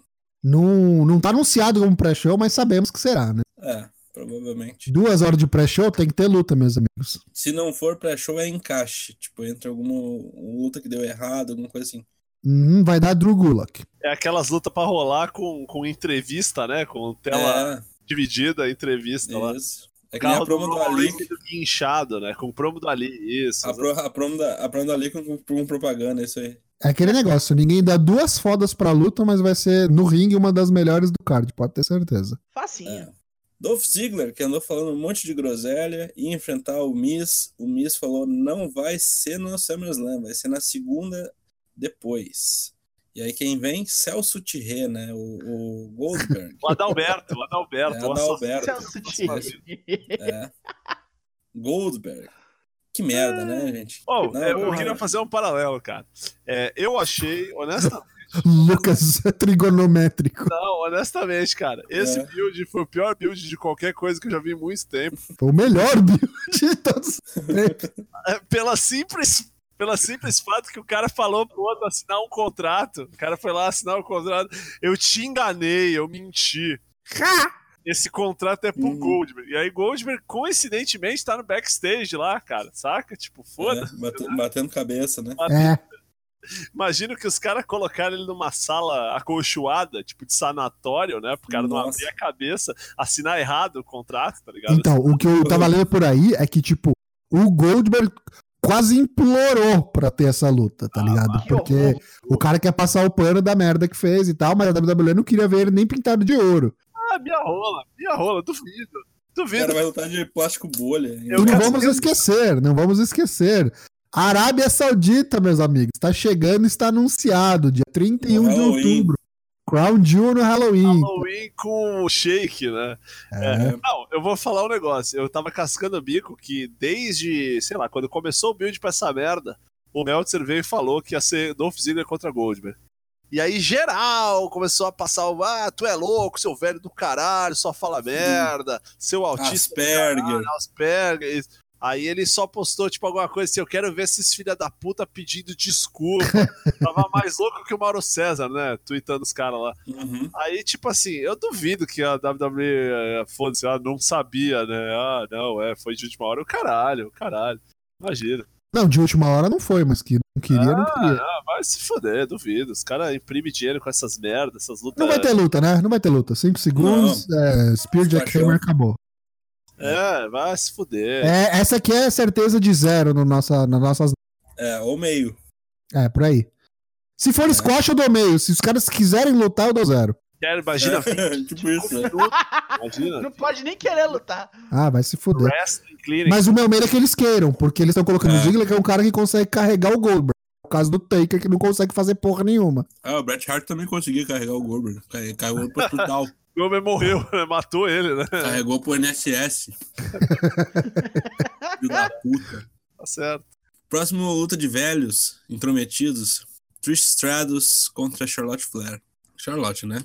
[SPEAKER 2] Não, não tá anunciado como pré-show, mas sabemos que será, né?
[SPEAKER 1] É, provavelmente.
[SPEAKER 2] Duas horas de pré-show tem que ter luta, meus amigos.
[SPEAKER 1] Se não for pré-show, é encaixe. Tipo, entre alguma luta que deu errado, alguma coisa assim.
[SPEAKER 2] Uhum, vai dar Drew Gulak.
[SPEAKER 3] É aquelas lutas pra rolar com, com entrevista, né? Com tela dividida, entrevista lá.
[SPEAKER 1] é, isso. É que nem a promo do
[SPEAKER 3] Roman
[SPEAKER 1] Ali.
[SPEAKER 3] Guinchado, né? Com o promo do Ali, isso.
[SPEAKER 1] A, pro, a, promo da, a promo do Ali com, com, com propaganda, isso aí.
[SPEAKER 2] É aquele negócio, ninguém dá duas fodas pra luta, mas vai ser no ringue uma das melhores do card, pode ter certeza.
[SPEAKER 4] facinho.
[SPEAKER 1] É. Dolph Ziggler, que andou falando um monte de groselha, ia enfrentar o Miz. O Miz falou: não vai ser no SummerSlam, vai ser na segunda depois. E aí quem vem? Celso Tirré, né? O, o Goldberg.
[SPEAKER 3] O Adalberto, o Adalberto.
[SPEAKER 1] É. Adalberto.
[SPEAKER 4] Celso Tirré.
[SPEAKER 1] É. Goldberg. Que merda, né, gente?
[SPEAKER 3] Oh,
[SPEAKER 1] Não,
[SPEAKER 3] é, eu queria fazer um paralelo, cara. É, eu achei, honestamente,
[SPEAKER 2] Lucas trigonométrico.
[SPEAKER 3] não, honestamente, cara, esse
[SPEAKER 1] É.
[SPEAKER 3] build foi o pior build de qualquer coisa que eu já vi em muito tempo.
[SPEAKER 2] Foi o melhor build de todos os tempos.
[SPEAKER 3] É, pela simples. Pela simples fato que o cara falou pro outro assinar um contrato. O cara foi lá assinar o contrato. Eu te enganei, eu menti. Esse contrato é pro
[SPEAKER 1] Uhum.
[SPEAKER 3] Goldberg. E aí, Goldberg, coincidentemente, tá no backstage lá, cara. Saca? Tipo, foda-se.
[SPEAKER 1] É, bate- batendo cabeça, né?
[SPEAKER 2] É,
[SPEAKER 3] Imagino que os caras colocaram ele numa sala acolchoada, tipo de sanatório, né? Pro cara não
[SPEAKER 1] Nossa.
[SPEAKER 3] abrir a cabeça, assinar errado o contrato, tá ligado?
[SPEAKER 2] então, o que eu tava lendo por aí é que, tipo, o Goldberg quase implorou pra ter essa luta, tá ligado?
[SPEAKER 4] que
[SPEAKER 2] Porque o cara quer passar o pano da merda que fez e tal, mas a WWE não queria ver ele nem pintado de ouro.
[SPEAKER 3] Ah, minha rola, minha rola, duvido.
[SPEAKER 1] O
[SPEAKER 3] Duvido.
[SPEAKER 1] cara vai lutar de plástico bolha.
[SPEAKER 3] Eu
[SPEAKER 2] e não vamos esquecer, não vamos esquecer. Arábia Saudita, meus amigos, está chegando, está anunciado, dia 31
[SPEAKER 1] No
[SPEAKER 2] de outubro. Crown Jewel no Halloween.
[SPEAKER 3] Halloween com o shake, né?
[SPEAKER 2] É.
[SPEAKER 3] Não, eu vou falar um negócio. Eu tava cascando o bico que desde, sei lá, quando começou o build pra essa merda, o Meltzer veio e falou que ia ser Dolph Ziggler contra Goldberg. E aí, geral, começou a passar o. Ah, tu é louco, seu velho do caralho, só fala merda, seu autista.
[SPEAKER 1] Asperger.
[SPEAKER 3] caralho, Asperger. Aí ele só postou, tipo, alguma coisa assim: eu quero ver esses filha da puta pedindo desculpa. Tava mais louco que o Mauro César, né? Tweetando os caras lá.
[SPEAKER 1] Uhum.
[SPEAKER 3] Aí, tipo assim, eu duvido que a WWE, eh, foda-se, ah, não sabia, né? Ah, não, é, foi de última hora. O caralho, o caralho. Imagina.
[SPEAKER 2] Não, de última hora não foi, mas que não queria, não queria.
[SPEAKER 3] Ah, vai se foder, duvido. Os caras imprimem dinheiro com essas merdas, essas lutas.
[SPEAKER 2] Não vai ter luta, né? Não vai ter luta. 5 segundos, é, Spear Jack
[SPEAKER 1] Despachou.
[SPEAKER 2] Hammer acabou.
[SPEAKER 3] É, vai se fuder.
[SPEAKER 2] É, essa aqui é certeza de zero no nossa, nas nossas.
[SPEAKER 1] É, ou meio.
[SPEAKER 2] É, por aí. Se for squash, eu dou meio. Se os caras quiserem lutar, eu dou zero.
[SPEAKER 3] Quero, imagina,
[SPEAKER 1] É, tipo isso. né?
[SPEAKER 3] imagina.
[SPEAKER 4] Não pode nem querer lutar.
[SPEAKER 2] Ah, vai se fuder. Mas o meu medo é que eles queiram, porque eles estão colocando o
[SPEAKER 1] É.
[SPEAKER 2] Ziggler, que é um cara que consegue carregar o Goldberg. No caso do Taker, que não consegue fazer porra nenhuma.
[SPEAKER 1] Ah, o Bret Hart também conseguia carregar o Goldberg. Carre- Carregou pro hospital.
[SPEAKER 3] O homem morreu, né? matou ele, né?
[SPEAKER 1] carregou pro NSS. Filho da puta.
[SPEAKER 3] Tá certo.
[SPEAKER 1] Próximo luta de velhos, intrometidos. Trish Stratus contra Charlotte Flair. Charlotte, né?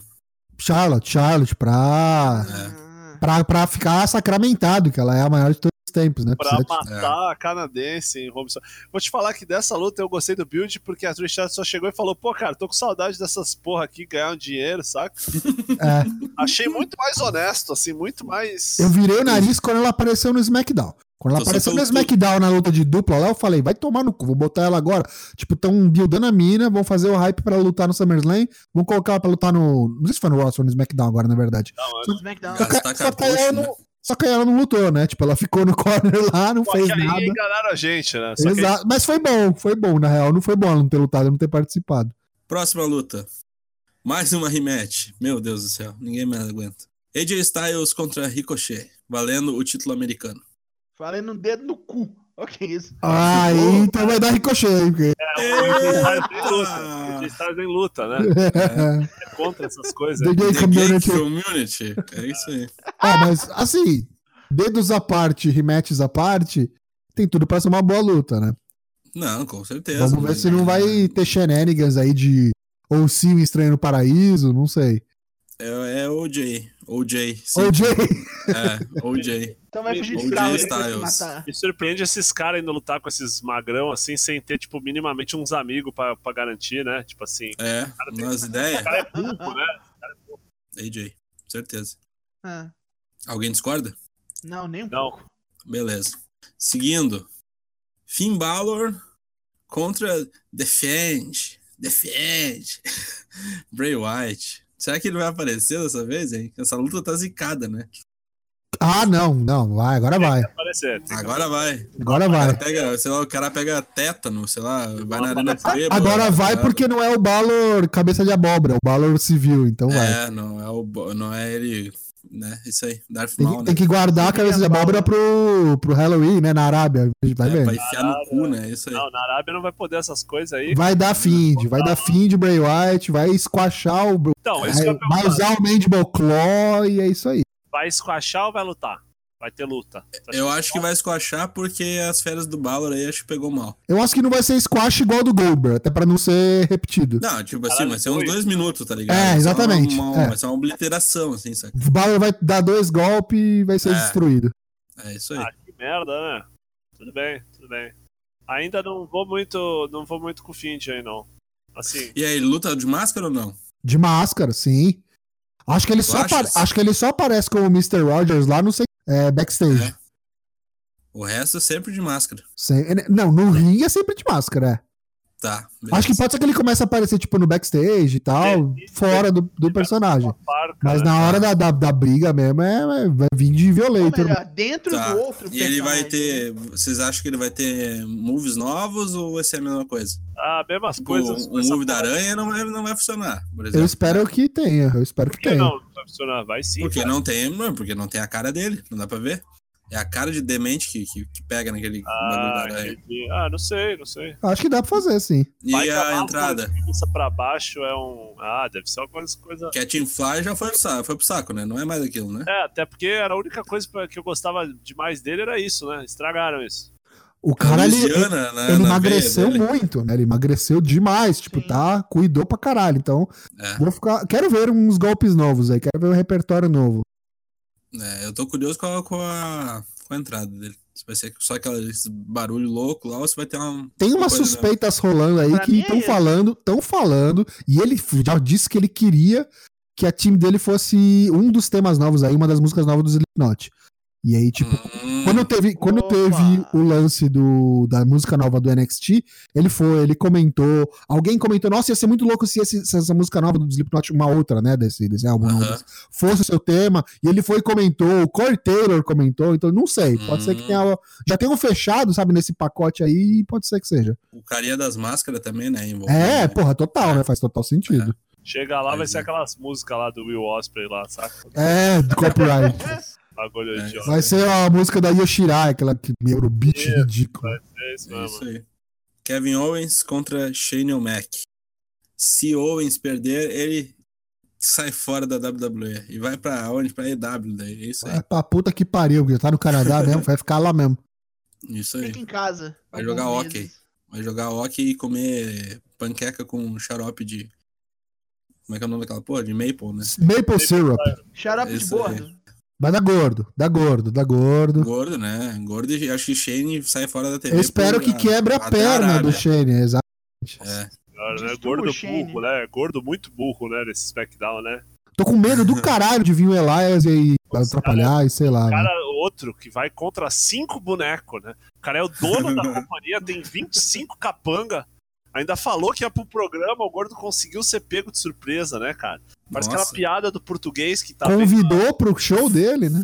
[SPEAKER 2] Charlotte, Charlotte, pra,
[SPEAKER 4] Ah,
[SPEAKER 2] pra, pra ficar sacramentado, que ela é a maior de tempos, né?
[SPEAKER 3] Pra
[SPEAKER 2] Precisa de-
[SPEAKER 3] matar a canadense em Robinson. Vou te falar que dessa luta eu gostei do build porque a Trish só chegou e falou: pô, cara, tô com saudade dessas porra aqui, ganhar um dinheiro, saca?
[SPEAKER 2] É,
[SPEAKER 3] Achei muito mais honesto, assim, muito mais.
[SPEAKER 2] eu virei o nariz quando ela apareceu no SmackDown. Quando ela apareceu no
[SPEAKER 1] só
[SPEAKER 2] SmackDown na luta de dupla lá, eu falei, vai tomar no cu, vou botar ela agora. Tipo, tão buildando a mina, vão fazer o hype pra ela lutar no SummerSlam, vão colocar ela pra lutar no. Não sei se foi no Raw ou no SmackDown agora, na verdade.
[SPEAKER 4] SmackDown.
[SPEAKER 2] Só que,
[SPEAKER 1] Gastar
[SPEAKER 2] só que
[SPEAKER 1] cartucho,
[SPEAKER 2] ela
[SPEAKER 1] né?
[SPEAKER 2] Só que ela não lutou, né? Tipo, ela ficou no corner lá, não
[SPEAKER 3] Só
[SPEAKER 2] fez
[SPEAKER 3] que aí
[SPEAKER 2] nada.
[SPEAKER 3] enganaram a gente, né? Só que
[SPEAKER 2] Exato. Mas foi bom, foi bom, na real. Não foi bom ela não ter lutado, não ter participado.
[SPEAKER 1] Próxima luta. Mais uma rematch. Meu Deus do céu, ninguém mais aguenta. AJ Styles contra Ricochet, valendo o título americano.
[SPEAKER 4] Falei no dedo no cu. O que é isso?
[SPEAKER 2] Aí então vai dar ricocheio. Porque...
[SPEAKER 3] É, Styles em luta, né? É contra essas coisas.
[SPEAKER 2] The Gay
[SPEAKER 1] The
[SPEAKER 2] Community.
[SPEAKER 1] Community. É isso aí.
[SPEAKER 2] Ah, mas assim, dedos à parte, rematches à parte, tem tudo pra ser uma boa luta, né?
[SPEAKER 1] Não, com certeza.
[SPEAKER 2] Vamos ver
[SPEAKER 1] mas-
[SPEAKER 2] se não vai ter shenanigans aí de ou sim Estranho no Paraíso, não sei.
[SPEAKER 1] É, é OJ. OJ. sim.
[SPEAKER 2] OJ,
[SPEAKER 1] É, OJ.
[SPEAKER 4] Então vai fugir de
[SPEAKER 1] OJ
[SPEAKER 4] carro
[SPEAKER 1] Styles.
[SPEAKER 4] matar.
[SPEAKER 3] Me surpreende esses caras indo lutar com esses magrão assim, sem ter, tipo, minimamente uns amigos pra, pra garantir, né? Tipo assim.
[SPEAKER 1] É, nas ideias.
[SPEAKER 3] O cara é burro, né?
[SPEAKER 1] AJ, certeza.
[SPEAKER 4] Ah,
[SPEAKER 1] Alguém discorda?
[SPEAKER 4] não, nem um
[SPEAKER 3] Não.
[SPEAKER 4] pouco.
[SPEAKER 1] Beleza. Seguindo. Finn Balor contra Defend. Defend. Bray Wyatt. Será que ele vai aparecer dessa vez, hein? Essa luta tá zicada, né?
[SPEAKER 2] Ah, não, não, vai, agora vai.
[SPEAKER 3] Aparecer. Tem que-
[SPEAKER 1] Agora vai.
[SPEAKER 2] Agora
[SPEAKER 1] O cara
[SPEAKER 2] vai.
[SPEAKER 1] pega, sei lá, o cara pega tétano, sei lá, vai na arena Puebla.
[SPEAKER 2] Agora vai
[SPEAKER 1] tá
[SPEAKER 2] porque não é o Balor cabeça de abóbora, é o Balor civil, então vai.
[SPEAKER 1] É, não é, o, não é ele, né? Isso aí, Darth
[SPEAKER 2] Tem
[SPEAKER 1] Maul,
[SPEAKER 2] que,
[SPEAKER 1] né?
[SPEAKER 2] tem que guardar a cabeça de abóbora pro, pro Halloween, né, na Arábia. Vai
[SPEAKER 1] É,
[SPEAKER 2] ver.
[SPEAKER 1] pra enfiar no cu, né? Isso aí.
[SPEAKER 3] Não, na Arábia não vai poder essas coisas aí.
[SPEAKER 2] Vai dar fim, de- vai dar fim de Bray Wyatt, vai squashar o.
[SPEAKER 3] Então, isso ia
[SPEAKER 2] Vai
[SPEAKER 3] perguntar.
[SPEAKER 2] usar o Mandible Claw e é isso aí.
[SPEAKER 3] Vai squashar ou vai lutar? Vai ter luta.
[SPEAKER 1] Eu acho que vai esquachar porque as férias do Balor aí acho que pegou mal.
[SPEAKER 2] Eu acho que não vai ser squash igual do Goldberg, até pra não ser repetido.
[SPEAKER 1] Não, tipo assim,
[SPEAKER 3] Caralho,
[SPEAKER 1] vai ser uns dois minutos, tá ligado?
[SPEAKER 2] É,
[SPEAKER 1] Vai ser
[SPEAKER 2] exatamente,
[SPEAKER 1] Uma, uma-
[SPEAKER 2] é.
[SPEAKER 1] Vai ser uma obliteração, assim, sabe?
[SPEAKER 2] O Balor vai dar dois golpes e vai ser
[SPEAKER 1] É.
[SPEAKER 2] destruído.
[SPEAKER 1] É isso aí.
[SPEAKER 3] Ah, que merda, né? Tudo bem, tudo bem. Ainda não vou muito, não vou muito com o Find aí, não. Assim,
[SPEAKER 1] E aí, luta de máscara ou não?
[SPEAKER 2] De máscara, sim. Acho que ele,
[SPEAKER 1] Tu
[SPEAKER 2] só, acho que ele só aparece como Mr. Rogers lá no sei- é, backstage.
[SPEAKER 1] É. O resto é sempre de máscara.
[SPEAKER 2] Sem- não, no ringue é sempre de máscara,
[SPEAKER 1] Tá.
[SPEAKER 2] Acho que pode ser que ele comece a aparecer, tipo, no backstage e tal,
[SPEAKER 3] É,
[SPEAKER 2] fora do, do personagem.
[SPEAKER 3] parca,
[SPEAKER 2] Mas
[SPEAKER 3] né?
[SPEAKER 2] na hora da, da, da briga mesmo, é, é- vai vir de Violator.
[SPEAKER 4] melhor, dentro
[SPEAKER 1] Tá.
[SPEAKER 4] do outro
[SPEAKER 1] E ele vai
[SPEAKER 4] personagem.
[SPEAKER 1] ter. Vocês acham que ele vai ter moves novos ou vai ser a mesma coisa?
[SPEAKER 3] Ah, mesmas
[SPEAKER 1] Tipo,
[SPEAKER 3] coisas.
[SPEAKER 1] o move da aranha não vai, não vai funcionar, por exemplo.
[SPEAKER 2] Eu espero que tenha, eu espero que
[SPEAKER 3] Por que
[SPEAKER 2] tenha.
[SPEAKER 3] não? Não vai funcionar? Vai sim.
[SPEAKER 1] Porque
[SPEAKER 3] cara.
[SPEAKER 1] não tem, não, porque não tem a cara dele, não dá pra ver. É a cara de demente que, que, que pega naquele bagulho da
[SPEAKER 3] Ah,
[SPEAKER 1] aranha.
[SPEAKER 3] entendi. Ah, não sei, não sei.
[SPEAKER 2] Acho que dá pra fazer, sim.
[SPEAKER 1] E
[SPEAKER 3] Vai
[SPEAKER 1] a entrada?
[SPEAKER 3] cabeça pra baixo é um. Ah, deve ser uma coisa. coisa...
[SPEAKER 1] Cat Fly já foi pro, saco, foi pro saco, né? Não é mais aquilo, né?
[SPEAKER 3] É, até porque era a única coisa que eu gostava demais dele era isso, né? Estragaram isso.
[SPEAKER 2] O cara, ele,
[SPEAKER 1] Louisiana, né,
[SPEAKER 2] ele
[SPEAKER 1] na
[SPEAKER 2] emagreceu
[SPEAKER 1] veia dele.
[SPEAKER 2] muito, né? Ele emagreceu demais, tipo,
[SPEAKER 4] Sim.
[SPEAKER 2] tá? Cuidou pra caralho. Então,
[SPEAKER 1] É.
[SPEAKER 2] vou ficar. Quero ver uns golpes novos aí, quero ver um repertório novo.
[SPEAKER 1] É, eu tô curioso com a, com a, com a entrada dele. Se vai ser só aquele barulho louco lá ou se vai ter uma.
[SPEAKER 2] Tem umas suspeitas rolando aí
[SPEAKER 4] Pra
[SPEAKER 2] que
[SPEAKER 4] é
[SPEAKER 2] estão
[SPEAKER 4] isso.
[SPEAKER 2] falando, estão falando, e ele já disse que ele queria que a time dele fosse um dos temas novos aí, uma das músicas novas do Slipknot. E aí, tipo,
[SPEAKER 1] Hum,
[SPEAKER 2] Quando teve, quando
[SPEAKER 4] Opa!
[SPEAKER 2] teve o lance do, da música nova do NXT, ele foi, ele comentou. Alguém comentou, nossa, ia ser muito louco se, esse- se essa música nova do Slipknot, uma outra, né, desse, desse álbum,
[SPEAKER 1] Aham.
[SPEAKER 2] novo, fosse o seu tema. E ele foi e comentou, o Corey Taylor comentou, então não sei. Pode ser que
[SPEAKER 1] Hum.
[SPEAKER 2] tenha. Já tem um fechado, sabe, nesse pacote aí, pode ser que seja.
[SPEAKER 1] O carinha das máscaras também, né? envolvido,
[SPEAKER 2] É,
[SPEAKER 1] né?
[SPEAKER 2] porra, total, né? Faz total sentido.
[SPEAKER 3] Chega lá, vai ser
[SPEAKER 1] é.
[SPEAKER 3] aquelas músicas lá do Will Osprey lá, saca?
[SPEAKER 2] É, do copyright.
[SPEAKER 3] Bagulho
[SPEAKER 1] É,
[SPEAKER 3] idiota.
[SPEAKER 2] Vai ser a música da Yoshirai, aquela que Eurobeat
[SPEAKER 3] Isso,
[SPEAKER 2] ridículo.
[SPEAKER 3] É isso
[SPEAKER 1] É isso aí. Kevin Owens contra Shane O'Mac. Se Owens perder, ele sai fora da WWE e vai pra onde? Pra EW daí. É isso aí.
[SPEAKER 2] É pra puta que pariu, já tá no Canadá mesmo, vai ficar lá mesmo.
[SPEAKER 1] Isso aí.
[SPEAKER 4] Fica em casa.
[SPEAKER 1] Vai jogar
[SPEAKER 4] meses.
[SPEAKER 1] hockey. Vai jogar hockey e comer panqueca com xarope de. Como é que é o nome daquela porra? De maple, né?
[SPEAKER 2] Maple syrup.
[SPEAKER 4] Xarope de bordo.
[SPEAKER 2] Vai dar gordo, dá gordo, dá gordo.
[SPEAKER 1] Gordo, né? Gordo e acho que Shane sai fora da TV.
[SPEAKER 2] Eu espero que quebre a
[SPEAKER 1] até
[SPEAKER 2] perna
[SPEAKER 1] Arábia.
[SPEAKER 2] do Shane, exato.
[SPEAKER 1] É.
[SPEAKER 3] Cara, né?
[SPEAKER 4] Destrua
[SPEAKER 3] Gordo
[SPEAKER 4] Shane.
[SPEAKER 3] burro, né? Gordo muito burro, né? Nesse SmackDown, né?
[SPEAKER 2] Tô com medo do caralho de vir o Elias e atrapalhar e sei lá. né?
[SPEAKER 3] cara, outro que vai contra cinco bonecos, né? O cara é o dono da companhia, tem 25 capanga. Ainda falou que ia pro programa, o gordo conseguiu ser pego de surpresa, né, cara? Parece
[SPEAKER 1] Nossa.
[SPEAKER 3] aquela piada do português que tá vendo,
[SPEAKER 2] Convidou pro show dele, né?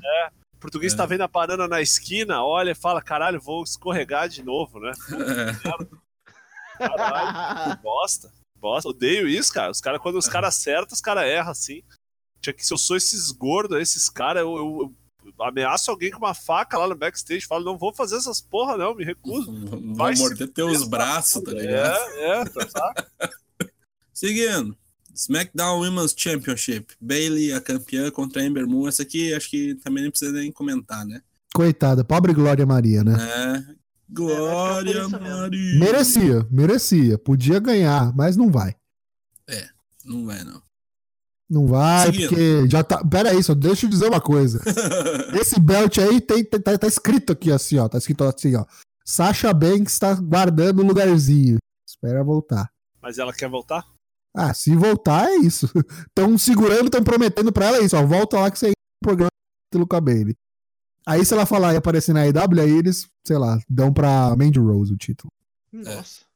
[SPEAKER 3] o português
[SPEAKER 1] É.
[SPEAKER 3] tá vendo a banana na esquina, olha e fala, caralho, vou escorregar de novo, né? Caralho, que bosta. Bosta. Odeio isso, cara. Os cara, quando os caras acertam, os caras erram assim. Tinha que, se eu sou esses gordos, esses caras, eu, eu, ameaça alguém com uma faca lá no backstage, fala, não vou fazer essas porra não, me recuso. Vai se
[SPEAKER 1] morder teus braços, tá ligado?
[SPEAKER 3] É, é, tá, sabe?
[SPEAKER 1] Seguindo. SmackDown Women's Championship. Bailey, a campeã contra a Ember Moon. Essa aqui acho que também nem precisa nem comentar, né?
[SPEAKER 2] Coitada, pobre Glória Maria, né?
[SPEAKER 1] É. Glória
[SPEAKER 4] É, é.
[SPEAKER 1] Maria.
[SPEAKER 2] Merecia, merecia. Podia ganhar, mas não vai.
[SPEAKER 1] Não vai, não.
[SPEAKER 2] Não vai,
[SPEAKER 1] Seguindo.
[SPEAKER 2] porque já tá. Pera aí, só deixa eu dizer uma coisa. Esse belt aí tem, tem- tá, tá escrito aqui assim, ó. Tá escrito assim, ó. Sasha Banks tá guardando o lugarzinho. Espera voltar.
[SPEAKER 3] Mas ela quer voltar?
[SPEAKER 2] Ah, se voltar é isso. Estão segurando, estão prometendo pra ela isso, ó. Volta lá que você entra no programa do Luca Bailey. Aí se ela falar e aparecer na EW, aí eles, sei lá, dão pra Mandy Rose o título.
[SPEAKER 4] Nossa.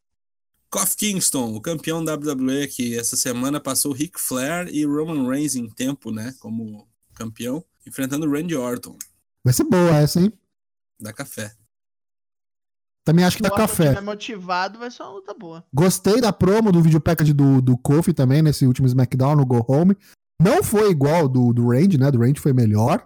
[SPEAKER 1] Kofi Kingston, o campeão da WWE, que essa semana passou Ric Flair e Roman Reigns em tempo, né? Como campeão, enfrentando Randy Orton,
[SPEAKER 2] Vai ser boa essa, hein?
[SPEAKER 1] da Café.
[SPEAKER 2] Também acho que
[SPEAKER 4] Se
[SPEAKER 2] dá café.
[SPEAKER 4] estiver motivado, vai ser uma luta boa.
[SPEAKER 2] Gostei da promo do vídeo package do, do Kofi também, nesse último SmackDown, no Go Home. Não foi igual do, do Range, né? Do Range foi melhor.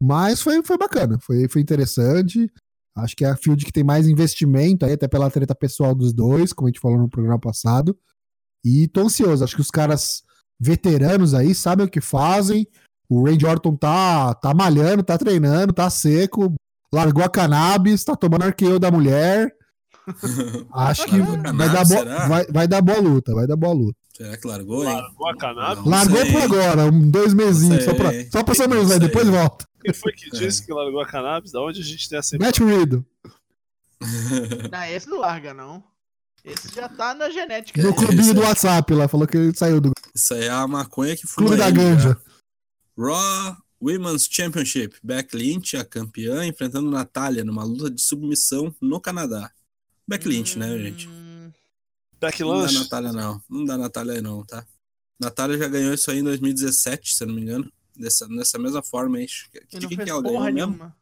[SPEAKER 2] Mas foi, foi bacana, foi, foi interessante. Acho que é a field que tem mais investimento aí, até pela treta pessoal dos dois, como a gente falou no programa passado. E tô ansioso, acho que os caras veteranos aí sabem o que fazem. O Randy Orton tá, tá malhando, tá treinando, tá seco, largou a cannabis, tá tomando arqueio da mulher. Acho que vai dar, bo- vai, vai dar boa luta, vai dar boa luta.
[SPEAKER 1] Será que largou, hein?
[SPEAKER 3] Largou a cannabis?
[SPEAKER 2] Largou por agora, um, dois mesinhos, só pra, só pra Summerslam,
[SPEAKER 1] Não sei.
[SPEAKER 2] depois volta.
[SPEAKER 3] Quem foi que
[SPEAKER 1] É.
[SPEAKER 3] disse que largou a cannabis? Da onde a gente tem essa
[SPEAKER 2] Matt Riddle,
[SPEAKER 4] Não, esse não larga, não. Esse já tá na genética.
[SPEAKER 2] no
[SPEAKER 1] É,
[SPEAKER 2] clubinho
[SPEAKER 1] isso
[SPEAKER 2] do
[SPEAKER 1] aí.
[SPEAKER 2] WhatsApp lá, falou que ele saiu do
[SPEAKER 1] Isso aí é a maconha que fuma
[SPEAKER 2] clube da ganja.
[SPEAKER 1] Raw Women's Championship. Beck Lynch, a campeã, enfrentando Natália numa luta de submissão no Canadá. Beck Lynch, né, gente?
[SPEAKER 4] Hum,
[SPEAKER 3] Beck
[SPEAKER 1] Não dá? Natália, não. Não dá Natália aí, não, tá? Natália já ganhou isso aí em 2017, se eu não me engano. Dessa, nessa mesma forma aí. De quem
[SPEAKER 4] fez
[SPEAKER 1] que ela ganhou
[SPEAKER 4] porra
[SPEAKER 1] mesmo?
[SPEAKER 4] nenhuma.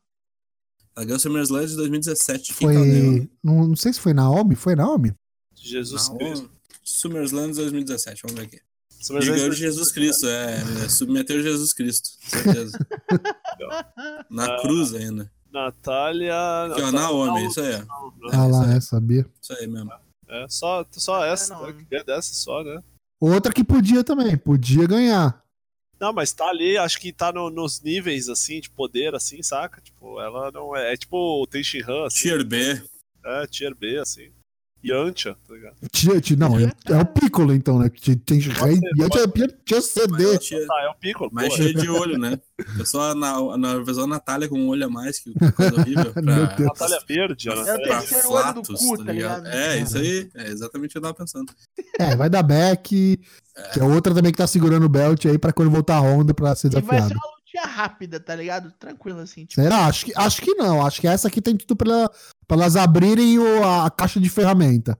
[SPEAKER 1] Ela ganhou o SummerSlam de 2017. De quem que ela ganhou?
[SPEAKER 2] Foi. Não, não sei se foi Naomi, foi Naomi?
[SPEAKER 3] Jesus
[SPEAKER 1] Não,
[SPEAKER 3] Cristo.
[SPEAKER 1] SummerSlam de 2017, vamos ver aqui. E
[SPEAKER 3] isso-
[SPEAKER 1] de Jesus Cristo, é, é, submeteu Jesus Cristo, certeza. Na cruz ainda.
[SPEAKER 3] Natália.
[SPEAKER 1] Aqui, ó, Naomi, isso aí.
[SPEAKER 2] Ah
[SPEAKER 1] isso
[SPEAKER 2] lá,
[SPEAKER 1] aí.
[SPEAKER 2] é, sabia.
[SPEAKER 1] Isso aí mesmo.
[SPEAKER 3] É, só, só essa,
[SPEAKER 4] não.
[SPEAKER 3] né? É dessa só, né?
[SPEAKER 2] Outra que podia também, podia ganhar.
[SPEAKER 3] Não, mas tá ali, acho que tá no- nos níveis, assim, de poder, assim, saca? Tipo, ela não é. É tipo o Tenshin Han, assim.
[SPEAKER 1] Tier B.
[SPEAKER 3] É, Tier B, assim. Yantia, tá ligado?
[SPEAKER 2] Tinha- não, é, é o Piccolo então, né? Tinha, tem,
[SPEAKER 3] ser,
[SPEAKER 2] tinha, tinha, tinha CD.
[SPEAKER 1] Tier,
[SPEAKER 3] Tá, é o Piccolo.
[SPEAKER 1] mais
[SPEAKER 3] pô,
[SPEAKER 1] cheio de olho, né? Eu só na, na versão Natália com um olho a mais, que coisa horrível. Pra.
[SPEAKER 3] Natália Verde, a
[SPEAKER 4] É o terceiro olho do cu,
[SPEAKER 1] tá
[SPEAKER 4] tá
[SPEAKER 1] ligado? É, isso aí. É exatamente o que eu tava pensando.
[SPEAKER 2] É, vai dar back. Que é outra também que tá segurando o belt aí pra quando voltar a Honda pra ser
[SPEAKER 4] E vai
[SPEAKER 2] desafiado.
[SPEAKER 4] ser uma lutinha rápida, tá ligado? Tranquilo assim. Tipo,
[SPEAKER 2] Será? Acho que, acho que não. Acho que essa aqui tem tudo pra, pra elas abrirem o- a, a caixa de ferramenta.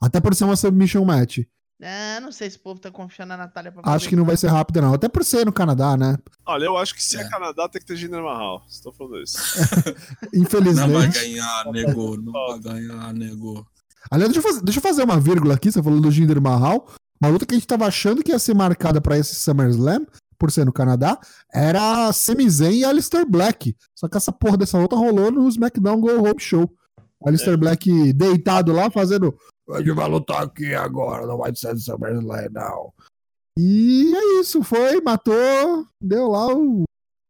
[SPEAKER 2] Até por ser uma submission match.
[SPEAKER 4] ah, não sei se o povo tá confiando na Natália pra
[SPEAKER 2] Acho que não vai ser rápida, não. Até por ser no Canadá, né?
[SPEAKER 3] Olha, eu acho que se é,
[SPEAKER 1] É.
[SPEAKER 3] Canadá tem que ter Jinder Mahal. Estou falando isso.
[SPEAKER 1] Não vai
[SPEAKER 2] Infelizmente.
[SPEAKER 1] ganhar, negou. Não vai ganhar, negou.
[SPEAKER 2] Aliás, deixa eu, fazer, deixa eu fazer uma vírgula aqui. Você falou do Jinder Mahal. Uma luta que a gente tava achando que ia ser marcada pra esse SummerSlam, por ser no Canadá, era Sami Zayn e Alistair Black. Só que essa porra dessa luta rolou no SmackDown Go Home Show. Alistair Black deitado lá, fazendo. A gente vai lutar aqui agora, não vai ser SummerSlam, não. E é isso, foi, matou, deu lá o,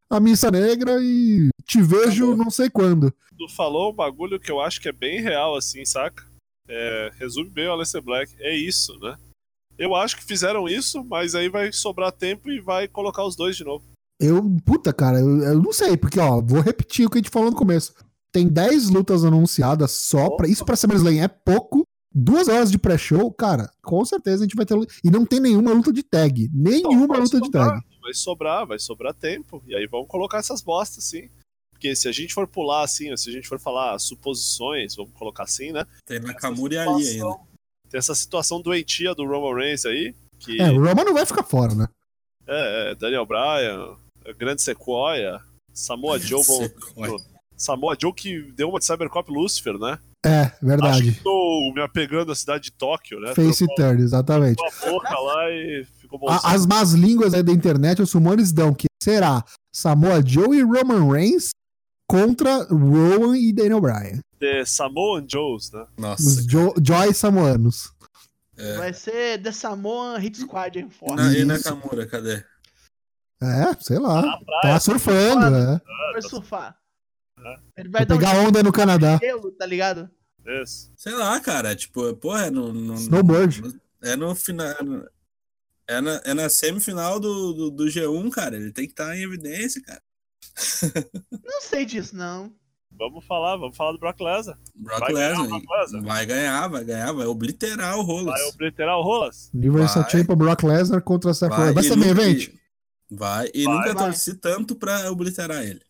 [SPEAKER 2] a missa negra e te vejo
[SPEAKER 1] Acabou.
[SPEAKER 2] não sei quando.
[SPEAKER 3] Tu falou um bagulho que eu acho que é bem real, assim, saca? É, resume bem o Alessia Black. É isso, né? Eu acho que fizeram isso, mas aí vai sobrar tempo e vai colocar os dois de novo.
[SPEAKER 2] Eu, puta, cara, eu, eu não sei, porque, ó, vou repetir o que a gente falou no começo. Tem 10 lutas anunciadas só, pra, isso pra SummerSlam é pouco. Duas horas de pré-show, cara, com certeza a gente vai ter. E não tem nenhuma luta de tag. Nenhuma
[SPEAKER 3] vai
[SPEAKER 2] luta de
[SPEAKER 3] sobrar,
[SPEAKER 2] tag.
[SPEAKER 3] Vai sobrar, vai sobrar tempo. E aí vamos colocar essas bostas, sim. Porque se a gente for pular assim, ou se a gente for falar suposições, vamos colocar assim, né?
[SPEAKER 1] Tem Nakamura e ali ainda.
[SPEAKER 3] Tem essa situação doentia do Roman Reigns aí, que
[SPEAKER 2] É, o Roman não vai ficar fora, né?
[SPEAKER 3] é, é, Daniel Bryan, é, Grande Sequoia, Samoa Joe,
[SPEAKER 1] Sequoia.
[SPEAKER 3] Samoa Joe que deu uma de Cybercop Lucifer, né?
[SPEAKER 2] É,
[SPEAKER 3] Acho
[SPEAKER 2] verdade.
[SPEAKER 3] que tô me apegando à cidade de Tóquio, né?
[SPEAKER 2] Face
[SPEAKER 3] Trocou
[SPEAKER 2] turn, exatamente.
[SPEAKER 3] a boca lá e ficou bom.
[SPEAKER 2] A- as más línguas aí da internet, os rumores dão que será Samoa Joe e Roman Reigns contra Rowan e Daniel Bryan.
[SPEAKER 3] The Samoan Joes, né?
[SPEAKER 1] Nossa.
[SPEAKER 2] Os jo Joy Samoanos.
[SPEAKER 1] É.
[SPEAKER 4] Vai ser The Samoan Hit Squad em forte.
[SPEAKER 1] Na, e. Nakamura, cadê?
[SPEAKER 2] É, sei lá.
[SPEAKER 3] Praia.
[SPEAKER 2] Tá surfando, é.
[SPEAKER 4] Vai surfar.
[SPEAKER 3] É.
[SPEAKER 4] Ele vai
[SPEAKER 2] pegar onda no Canadá.
[SPEAKER 4] um gelo, tá ligado?
[SPEAKER 3] Isso.
[SPEAKER 1] Sei lá, cara. Tipo, porra, é no. no
[SPEAKER 2] Snowboard.
[SPEAKER 1] no- é no final. É na, é na semifinal do, do, do G1, cara. Ele tem que estar em evidência, cara.
[SPEAKER 4] Não sei disso, não.
[SPEAKER 3] Vamos falar, vamos falar do Brock Lesnar.
[SPEAKER 1] Brock
[SPEAKER 3] Vai ganhar
[SPEAKER 1] Lesnar.
[SPEAKER 3] o Brock Lesnar?
[SPEAKER 1] Vai ganhar, vai ganhar, vai obliterar o Rolas.
[SPEAKER 3] Vai obliterar o Rolas?
[SPEAKER 2] Universal
[SPEAKER 1] Vai.
[SPEAKER 2] Champion Brock Lesnar contra Seth Rollins. Vai
[SPEAKER 1] e
[SPEAKER 2] ser event?
[SPEAKER 1] Vai, e
[SPEAKER 3] Vai,
[SPEAKER 1] nunca
[SPEAKER 4] vai.
[SPEAKER 1] torci tanto pra obliterar ele.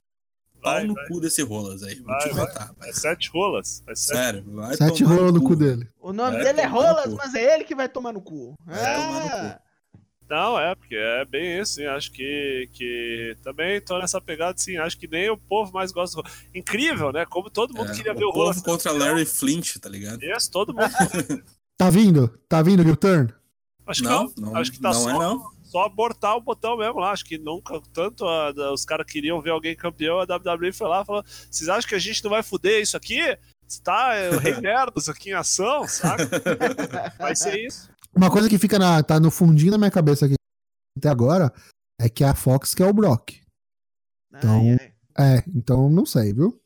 [SPEAKER 3] Vai,
[SPEAKER 1] Pau no
[SPEAKER 3] vai.
[SPEAKER 1] cu desse Rolas aí. Vou
[SPEAKER 3] Vai,
[SPEAKER 1] te
[SPEAKER 3] vai.
[SPEAKER 1] contar.
[SPEAKER 3] É sete rolas. É sete.
[SPEAKER 1] Sério, vai
[SPEAKER 2] Sete
[SPEAKER 1] tomar
[SPEAKER 2] rolos no cu dele.
[SPEAKER 4] O nome
[SPEAKER 1] Vai
[SPEAKER 4] dele é Rolas, mas é ele que vai tomar no cu.
[SPEAKER 1] Vai
[SPEAKER 4] É.
[SPEAKER 1] tomar no cu.
[SPEAKER 3] Não, é, porque é bem isso, sim. Acho que, que também tô nessa pegada, sim. Acho que nem o povo mais gosta do. Incrível, né? Como todo mundo
[SPEAKER 1] É,
[SPEAKER 3] queria
[SPEAKER 1] o
[SPEAKER 3] ver o
[SPEAKER 1] povo contra Larry Flint, tá ligado?
[SPEAKER 3] Isso, todo mundo.
[SPEAKER 2] Tá vindo? Tá vindo o turn?
[SPEAKER 3] Acho que
[SPEAKER 1] Não,
[SPEAKER 3] não.
[SPEAKER 1] não,
[SPEAKER 3] Acho que tá
[SPEAKER 1] não
[SPEAKER 3] só,
[SPEAKER 1] é não.
[SPEAKER 3] só abortar o botão mesmo lá. Acho que nunca tanto a- da- os caras queriam ver alguém campeão, a WWE foi lá e falou: vocês acham que a gente não vai fuder isso aqui? Está é, o Rei Merdas aqui em ação, saca? Vai ser isso.
[SPEAKER 2] Uma coisa que fica na, tá no fundinho da minha cabeça aqui até agora é que a Fox quer o Brock. Então,
[SPEAKER 4] Ai, ai.
[SPEAKER 2] É, então não sei, viu?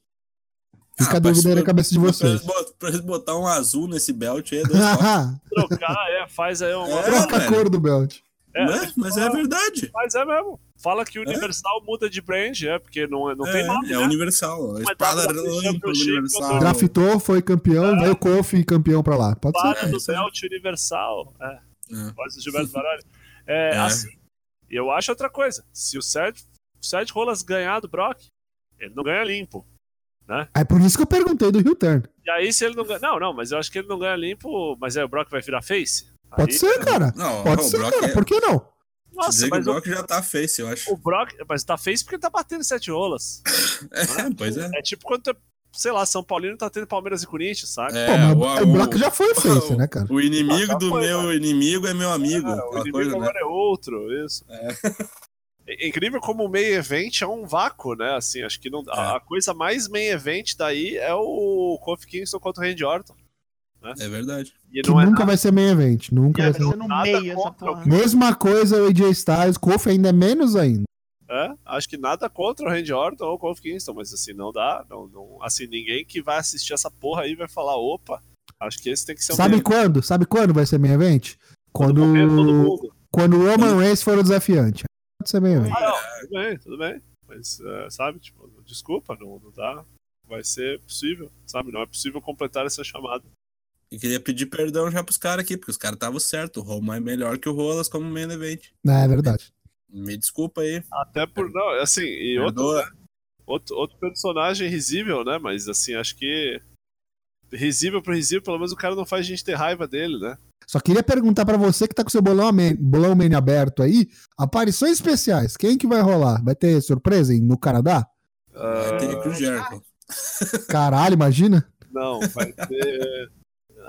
[SPEAKER 2] Fica
[SPEAKER 1] Ah,
[SPEAKER 2] a dúvida na cabeça de vocês.
[SPEAKER 1] pra eles botar um azul nesse belt aí, é.
[SPEAKER 3] Trocar, é, faz aí uma.
[SPEAKER 1] É,
[SPEAKER 2] Troca a cor do belt.
[SPEAKER 3] É,
[SPEAKER 1] Né? Mas é verdade.
[SPEAKER 3] Mas é mesmo. Fala que o Universal muda de brand, é, porque não, é- não tem
[SPEAKER 1] É,
[SPEAKER 3] nome,
[SPEAKER 1] é
[SPEAKER 3] né?
[SPEAKER 1] universal. A espada
[SPEAKER 3] Championship,
[SPEAKER 1] universal.
[SPEAKER 2] Draftou, foi campeão, veio o Kofi campeão pra lá. Pode ser.
[SPEAKER 3] Para do
[SPEAKER 1] isso aí.
[SPEAKER 3] Belt Universal. É,
[SPEAKER 1] É.
[SPEAKER 3] voz do Gilberto Baralho. É,
[SPEAKER 1] É.
[SPEAKER 3] assim, eu acho outra coisa. Se o o Sérgio Rolas ganhar do Brock, ele não ganha limpo.
[SPEAKER 2] É por isso que eu perguntei do Heel Turn.
[SPEAKER 3] E aí, se ele não ganha. Não, não, mas eu acho que ele não ganha limpo, mas aí o Brock vai virar face?
[SPEAKER 2] Pode
[SPEAKER 3] Aí-
[SPEAKER 2] ser, cara.
[SPEAKER 1] Não,
[SPEAKER 2] Pode
[SPEAKER 1] o
[SPEAKER 2] ser, cara.
[SPEAKER 1] é-
[SPEAKER 2] Por que não?
[SPEAKER 3] Nossa,
[SPEAKER 1] dizer que o
[SPEAKER 3] mas o,
[SPEAKER 1] Brock já tá face, eu acho.
[SPEAKER 3] o Brock. Mas tá face porque tá batendo sete rolas.
[SPEAKER 1] É, pois é.
[SPEAKER 3] É tipo quando, tu- sei lá, São Paulino tá tendo Palmeiras e Corinthians, sabe?
[SPEAKER 1] É,
[SPEAKER 2] Pô, mas
[SPEAKER 1] o-
[SPEAKER 2] o Brock já foi face,
[SPEAKER 1] o-
[SPEAKER 2] né, cara?
[SPEAKER 1] O inimigo
[SPEAKER 3] Já
[SPEAKER 1] do
[SPEAKER 3] foi,
[SPEAKER 1] meu inimigo é meu amigo.
[SPEAKER 3] É, o inimigo
[SPEAKER 1] coisa, né?
[SPEAKER 3] agora é outro, isso. É. incrível como o main event é um vácuo, né? Assim, acho que não, a,
[SPEAKER 1] É.
[SPEAKER 3] a coisa mais main event daí é o Kofi Kingston contra o Randy Orton.
[SPEAKER 1] É verdade.
[SPEAKER 3] E
[SPEAKER 2] Que
[SPEAKER 3] não é
[SPEAKER 2] nunca
[SPEAKER 3] nada,
[SPEAKER 2] vai ser main event. Nunca vai
[SPEAKER 4] Vai
[SPEAKER 2] ser.
[SPEAKER 4] ser no
[SPEAKER 3] nada
[SPEAKER 4] meio essa porra.
[SPEAKER 2] Mesma coisa o AJ Styles, Kofi ainda é menos ainda.
[SPEAKER 3] é, acho que nada contra o Randy Orton ou o Kofi Kingston, mas assim, não dá. Não, não- assim, ninguém que vai assistir essa porra aí vai falar, opa, acho que esse tem que ser um
[SPEAKER 2] Sabe quando? Sabe quando vai ser main event?
[SPEAKER 3] Quando
[SPEAKER 2] Quando, o Roman Reigns for o desafiante. Pode ser main event.
[SPEAKER 3] Ah, não, tudo bem, tudo bem. Mas, é, sabe, tipo, desculpa, não, não dá. Vai ser possível, sabe? Não é possível completar essa chamada.
[SPEAKER 1] E queria pedir perdão já pros caras aqui, porque os caras estavam certos. O Roman é melhor que o Rolas como main event.
[SPEAKER 2] É, é verdade.
[SPEAKER 1] Me desculpa aí.
[SPEAKER 3] Até por. Não, assim, e outro,
[SPEAKER 1] Perdoa.
[SPEAKER 3] outro, outro personagem risível, né? Mas assim, acho que. Risível por risível, pelo menos o cara não faz a gente ter raiva dele, né?
[SPEAKER 2] Só queria perguntar pra você que tá com seu bolão, man, mania aberto aí, aparições especiais, quem que vai rolar? Vai ter surpresa em- no Canadá?
[SPEAKER 1] Vai ter
[SPEAKER 3] Ah,
[SPEAKER 1] Chris Jericho.
[SPEAKER 2] Caralho, imagina.
[SPEAKER 3] não, vai ter.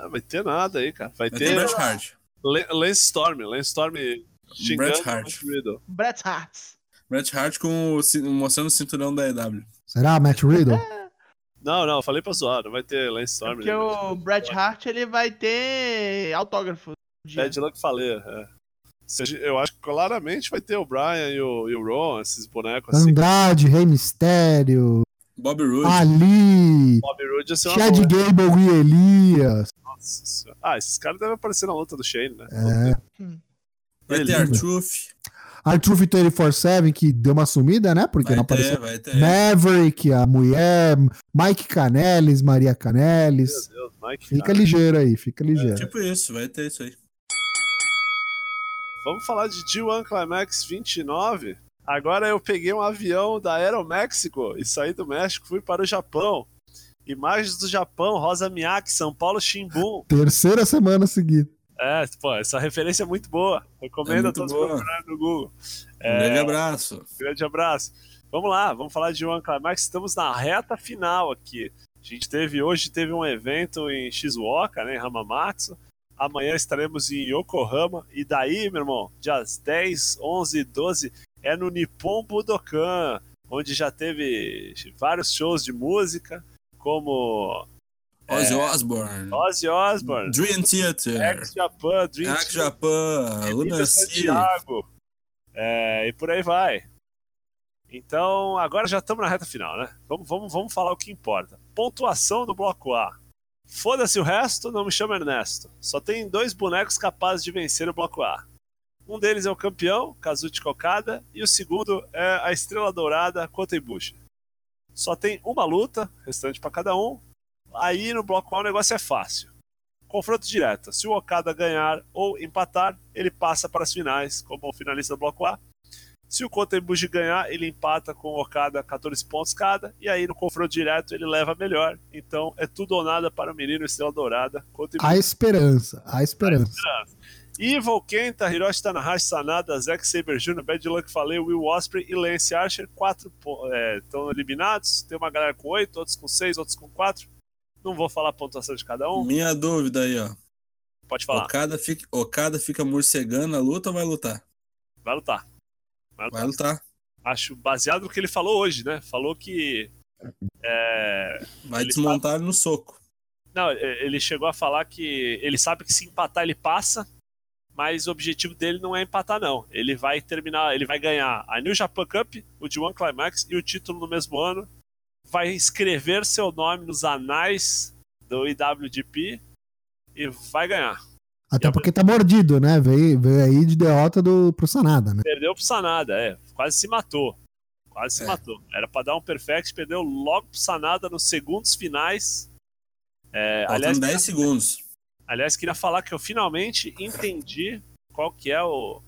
[SPEAKER 3] Ah, vai ter nada aí, cara. Vai
[SPEAKER 1] Vai ter Bret Hart.
[SPEAKER 3] Lance Storm, Lance Storm xingando
[SPEAKER 1] Bret Hart.
[SPEAKER 3] Riddle.
[SPEAKER 4] Bret Hart.
[SPEAKER 1] Bret Hart com o, mostrando o cinturão da EW.
[SPEAKER 2] Será Matt Riddle?
[SPEAKER 3] Não, não, falei pra zoar, não vai ter Lance
[SPEAKER 4] É
[SPEAKER 3] Storm.
[SPEAKER 4] porque
[SPEAKER 3] né?
[SPEAKER 4] o Bret Hart ele vai ter autógrafo.
[SPEAKER 3] É de lá que falei, é. Eu acho que claramente vai ter o Brian e o, e o Ron, esses bonecos assim.
[SPEAKER 2] Andrade, Rei Mistério,
[SPEAKER 1] Bobby Roode.
[SPEAKER 2] Ali,
[SPEAKER 3] Bob Roode ia ser uma
[SPEAKER 2] Chad. Gable e Elias.
[SPEAKER 3] Nossa senhora. Ah, esses caras devem aparecer na luta do Shane, né?
[SPEAKER 2] É.
[SPEAKER 1] vai ter. Artruth.
[SPEAKER 2] Arthur 24-7, que deu uma sumida, né? Porque
[SPEAKER 1] Vai
[SPEAKER 2] não
[SPEAKER 1] ter,
[SPEAKER 2] apareceu.
[SPEAKER 1] vai ter.
[SPEAKER 2] Maverick, a mulher, Mike Canelis, Maria
[SPEAKER 3] Meu
[SPEAKER 2] Canelis.
[SPEAKER 3] Deus, Mike.
[SPEAKER 2] Fica
[SPEAKER 3] cara.
[SPEAKER 2] ligeiro aí, fica ligeiro.
[SPEAKER 1] Tipo isso, vai ter isso aí.
[SPEAKER 3] Vamos falar de G1 Climax 29. Agora eu peguei um avião da Aeroméxico e saí do México, fui para o Japão. Imagens do Japão, Rosa Miyake, São Paulo Shimbun.
[SPEAKER 2] Terceira semana seguida.
[SPEAKER 3] É, pô, essa referência é muito boa. Recomendo
[SPEAKER 1] É
[SPEAKER 3] a
[SPEAKER 1] muito
[SPEAKER 3] todos
[SPEAKER 1] boa.
[SPEAKER 3] procurarem no Google.
[SPEAKER 1] Um
[SPEAKER 3] É,
[SPEAKER 1] grande abraço.
[SPEAKER 3] Grande abraço. Vamos lá, vamos falar de One Climax. Estamos na reta final aqui. A gente teve hoje teve um evento em Shizuoka, né, em Hamamatsu. Amanhã estaremos em Yokohama. E daí, meu irmão, dias 10, 11, 12, é no Nippon Budokan, onde já teve vários shows de música, como
[SPEAKER 1] Ozzy Osbourne,
[SPEAKER 3] Ozzy Osbourne,
[SPEAKER 1] Dream Theater,
[SPEAKER 3] Ex Japan, Dream
[SPEAKER 1] Hack Japan,
[SPEAKER 3] Theater,
[SPEAKER 1] Lunacy.
[SPEAKER 3] Santiago, é, e por aí vai. Então, agora já estamos na reta final, né? Vamos, vamos, vamos falar o que importa. Pontuação do bloco A. Foda-se o resto, não me chama Ernesto. Só tem dois bonecos capazes de vencer o bloco A. Um deles é o campeão, Kazuchi Kokada, e o segundo é a Estrela Dourada, Kota Ibushi. Só tem uma luta, restante para cada um. Aí no bloco A o negócio é fácil. Confronto direto. Se o Okada ganhar ou empatar, ele passa para as finais como finalista do bloco A. Se o Kota Ibushi ganhar, ele empata com o Okada 14 pontos cada. E aí no confronto direto ele leva melhor. Então é tudo ou nada para o menino Estrela Dourada. Kota Ibushi.
[SPEAKER 2] A esperança, a esperança.
[SPEAKER 3] Evil Kenta, Hiroshi Tanahashi, Sanada, Zack Saber Jr., Bad Luck Falei, Will Osprey e Lance Archer, quatro estão eliminados. Tem uma galera com oito, outros com seis, outros com quatro. Não vou falar a pontuação de cada um.
[SPEAKER 1] Minha dúvida aí, ó.
[SPEAKER 3] Pode falar.
[SPEAKER 1] Okada fica, Okada fica morcegando a luta ou vai lutar?
[SPEAKER 3] Vai lutar. Vai lutar.
[SPEAKER 1] Vai lutar.
[SPEAKER 3] Acho baseado no que ele falou hoje, né? Falou que. é,
[SPEAKER 1] Vai desmontar no soco.
[SPEAKER 3] Não, é, ele chegou a falar que ele sabe que se empatar ele passa, mas o objetivo dele não é empatar, não. Ele vai terminar, ele vai ganhar a New Japan Cup, o G1 Climax e o título no mesmo ano. Vai escrever seu nome nos anais do IWGP e vai ganhar.
[SPEAKER 2] Até porque tá mordido, né? Veio, veio aí de derrota do, pro Sanada, né?
[SPEAKER 3] Perdeu pro Sanada, é. Quase se matou. Quase se
[SPEAKER 1] É.
[SPEAKER 3] matou. Era pra dar um perfect, perdeu logo pro Sanada nos segundos finais. É,
[SPEAKER 1] Faltam
[SPEAKER 3] aliás,
[SPEAKER 1] 10 segundos.
[SPEAKER 3] Aliás, queria falar que eu finalmente entendi qual que é o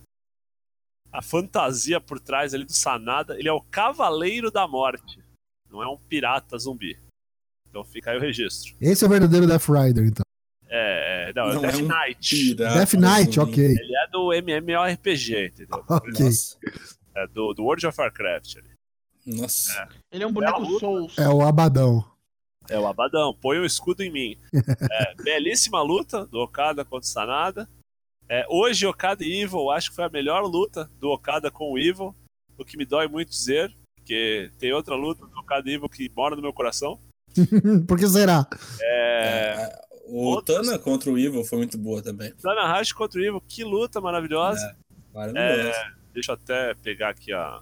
[SPEAKER 3] a fantasia por trás ali do Sanada. Ele é o Cavaleiro da Morte, não é um pirata zumbi. Então fica aí o registro.
[SPEAKER 2] Esse é o verdadeiro Death Rider, então.
[SPEAKER 3] É, é, não, é
[SPEAKER 1] Não
[SPEAKER 3] o Death
[SPEAKER 1] é um
[SPEAKER 3] Knight.
[SPEAKER 1] Pirata
[SPEAKER 2] Death Knight, ok.
[SPEAKER 3] Ele é do MMORPG, entendeu?
[SPEAKER 2] Ok.
[SPEAKER 1] Nossa.
[SPEAKER 3] É do, do World of Warcraft. ali.
[SPEAKER 1] Nossa.
[SPEAKER 4] Ele é um boneco. Souls.
[SPEAKER 2] É o Abadão.
[SPEAKER 3] É o Abadão, põe o escudo em mim. É, belíssima luta do Okada contra o Sanada. É, hoje, Okada e Evil, acho que foi a melhor luta do Okada com o Evil, o que me dói muito dizer, porque tem outra luta do Okada e Evil que mora no meu coração.
[SPEAKER 2] Por que será?
[SPEAKER 3] É,
[SPEAKER 1] É, o
[SPEAKER 3] outros-
[SPEAKER 1] Tana contra o Evil foi muito boa também.
[SPEAKER 3] Tanahashi contra o Evil, que luta maravilhosa.
[SPEAKER 1] Maravilhoso.
[SPEAKER 3] Deixa eu até pegar aqui a.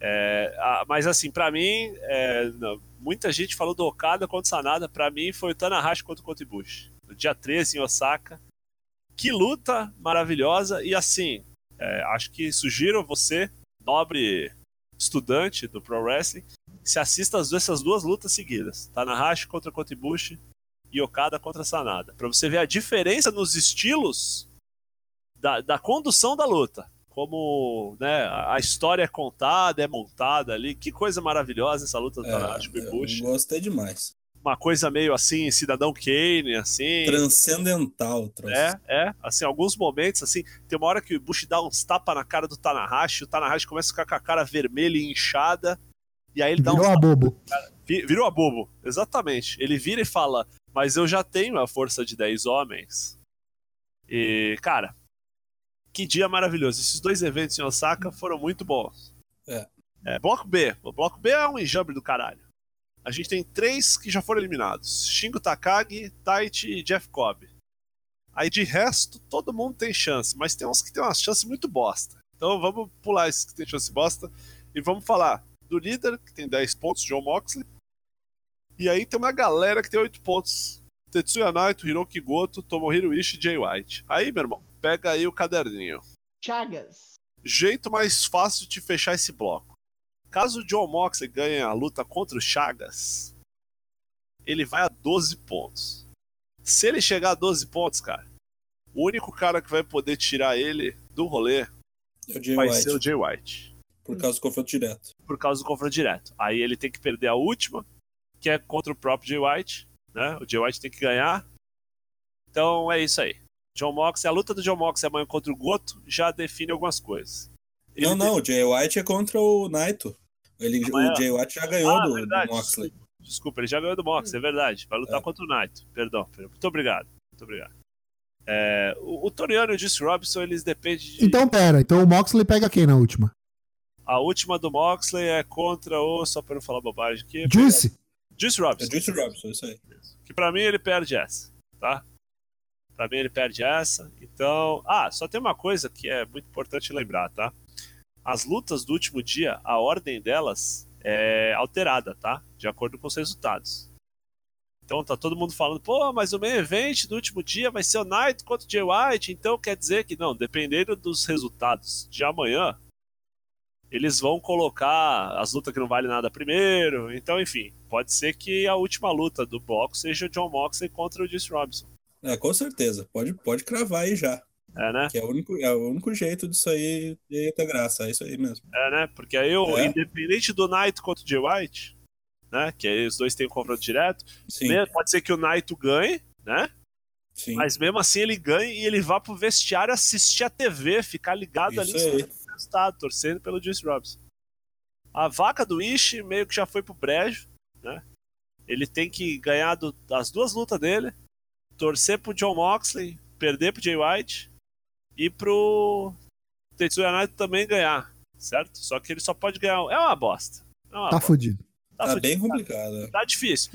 [SPEAKER 3] É, a- mas assim, pra mim, é, não, muita gente falou do Okada contra o Sanada. Pra mim, foi o Tanahashi contra o Ibushi. No dia 13 em Osaka. Que luta maravilhosa. E assim, é, acho que sugiro você, nobre estudante do Pro Wrestling, se assista às essas duas lutas seguidas: Tanahashi contra Kota Ibushi e Okada contra Sanada. Pra você ver a diferença nos estilos da, da condução da luta como né, a história é contada, é montada ali. Que coisa maravilhosa essa luta do Tanahashi com o
[SPEAKER 1] É, eu
[SPEAKER 3] Ibushi.
[SPEAKER 1] gostei demais.
[SPEAKER 3] Uma coisa meio assim, Cidadão Kane, assim.
[SPEAKER 1] Transcendental, troço.
[SPEAKER 3] É, é, assim, alguns momentos, assim, tem uma hora que o Ibushi dá uns tapas na cara do Tanahashi, o Tanahashi começa a ficar com a cara vermelha e inchada, e aí ele dá uns
[SPEAKER 2] Virou a bobo.
[SPEAKER 3] Vi- Virou a bobo, exatamente. Ele vira e fala, mas eu já tenho a força de 10 homens. E, cara, que dia maravilhoso. Esses dois eventos em Osaka foram muito bons.
[SPEAKER 1] É.
[SPEAKER 3] É, bloco B. O bloco B é um enjambre do caralho. A gente tem três que já foram eliminados: Shingo Takagi, Taichi e Jeff Cobb. Aí de resto, todo mundo tem chance, mas tem uns que tem uma chance muito bosta. Então vamos pular esses que tem chance bosta e vamos falar do líder, que tem 10 pontos, John Moxley. E aí tem uma galera que tem 8 pontos. Tetsuya Naito, Hiroki Goto, Tomohiro Ishii e Jay White. Aí, meu irmão, pega aí o caderninho.
[SPEAKER 4] Chagas.
[SPEAKER 3] Jeito mais fácil de fechar esse bloco. Caso o John Moxley ganhe a luta contra o Chagas, ele vai a 12 pontos. Se ele chegar a 12 pontos, cara, o único cara que vai poder tirar ele do rolê
[SPEAKER 1] É
[SPEAKER 3] vai
[SPEAKER 1] White,
[SPEAKER 3] ser o Jay White.
[SPEAKER 1] por causa do confronto direto.
[SPEAKER 3] por causa do confronto direto. Aí ele tem que perder a última, que é contra o próprio Jay White, né? O Jay White tem que ganhar. Então é isso aí. John Mox, a luta do John Mox amanhã contra o Goto já define algumas coisas. Ele
[SPEAKER 1] não, não, o Jay White é contra o Naito. Ele,
[SPEAKER 3] Amanhã.
[SPEAKER 1] o Jay White já ganhou
[SPEAKER 3] Ah,
[SPEAKER 1] do, do Moxley.
[SPEAKER 3] Desculpa, desculpa, ele já ganhou do Mox, é verdade. Vai lutar
[SPEAKER 1] É.
[SPEAKER 3] contra o Naito. Perdão, perdão. Muito obrigado. Muito obrigado. É, o, o Toriano e o Juice Robinson, eles dependem de.
[SPEAKER 2] Então, pera. Então o Moxley pega quem na última?
[SPEAKER 3] A última do Moxley é contra o. Só pra não falar bobagem aqui.
[SPEAKER 2] Juice.
[SPEAKER 3] Juice
[SPEAKER 1] É
[SPEAKER 3] Robinson.
[SPEAKER 1] Juice Robinson, isso aí.
[SPEAKER 3] Que pra mim ele perde essa, tá? Pra mim ele perde essa. Então. Ah, só tem uma coisa que é muito importante lembrar, tá? As lutas do último dia, a ordem delas é alterada, tá? De acordo com os resultados. Então tá todo mundo falando, pô, mas o main event do último dia vai ser o Knight contra o Jay White, então quer dizer que não, dependendo dos resultados de amanhã, eles vão colocar as lutas que não valem nada primeiro. Então, enfim, pode ser que a última luta do bloco seja o John Moxley contra o Juice Robinson.
[SPEAKER 1] É, com certeza. Pode, pode cravar aí já.
[SPEAKER 3] É, né?
[SPEAKER 1] Que é o único, é o único jeito disso aí de ter graça. É isso aí mesmo.
[SPEAKER 3] É, né? Porque aí, eu,
[SPEAKER 1] É.
[SPEAKER 3] independente do Knight contra o Jay White, né? Que aí os dois têm um confronto direto,
[SPEAKER 1] Sim,
[SPEAKER 3] pode ser que o Knight ganhe, né?
[SPEAKER 1] sim.
[SPEAKER 3] Mas mesmo assim ele ganha e ele vá pro vestiário assistir a TV, ficar ligado ali
[SPEAKER 1] Isso aí.
[SPEAKER 3] Resultado, torcendo pelo Juice Robinson. A vaca do Ishi meio que já foi pro brejo, né? Ele tem que ganhar do- das duas lutas dele, torcer pro John Moxley, perder pro Jay White e pro Tetsuya Naito também ganhar, certo? Só que ele só pode ganhar. É uma bosta. É uma
[SPEAKER 2] Tá
[SPEAKER 3] bosta.
[SPEAKER 2] fudido.
[SPEAKER 3] Tá
[SPEAKER 1] Tá
[SPEAKER 3] fudido.
[SPEAKER 1] bem complicado. é.
[SPEAKER 3] Tá difícil.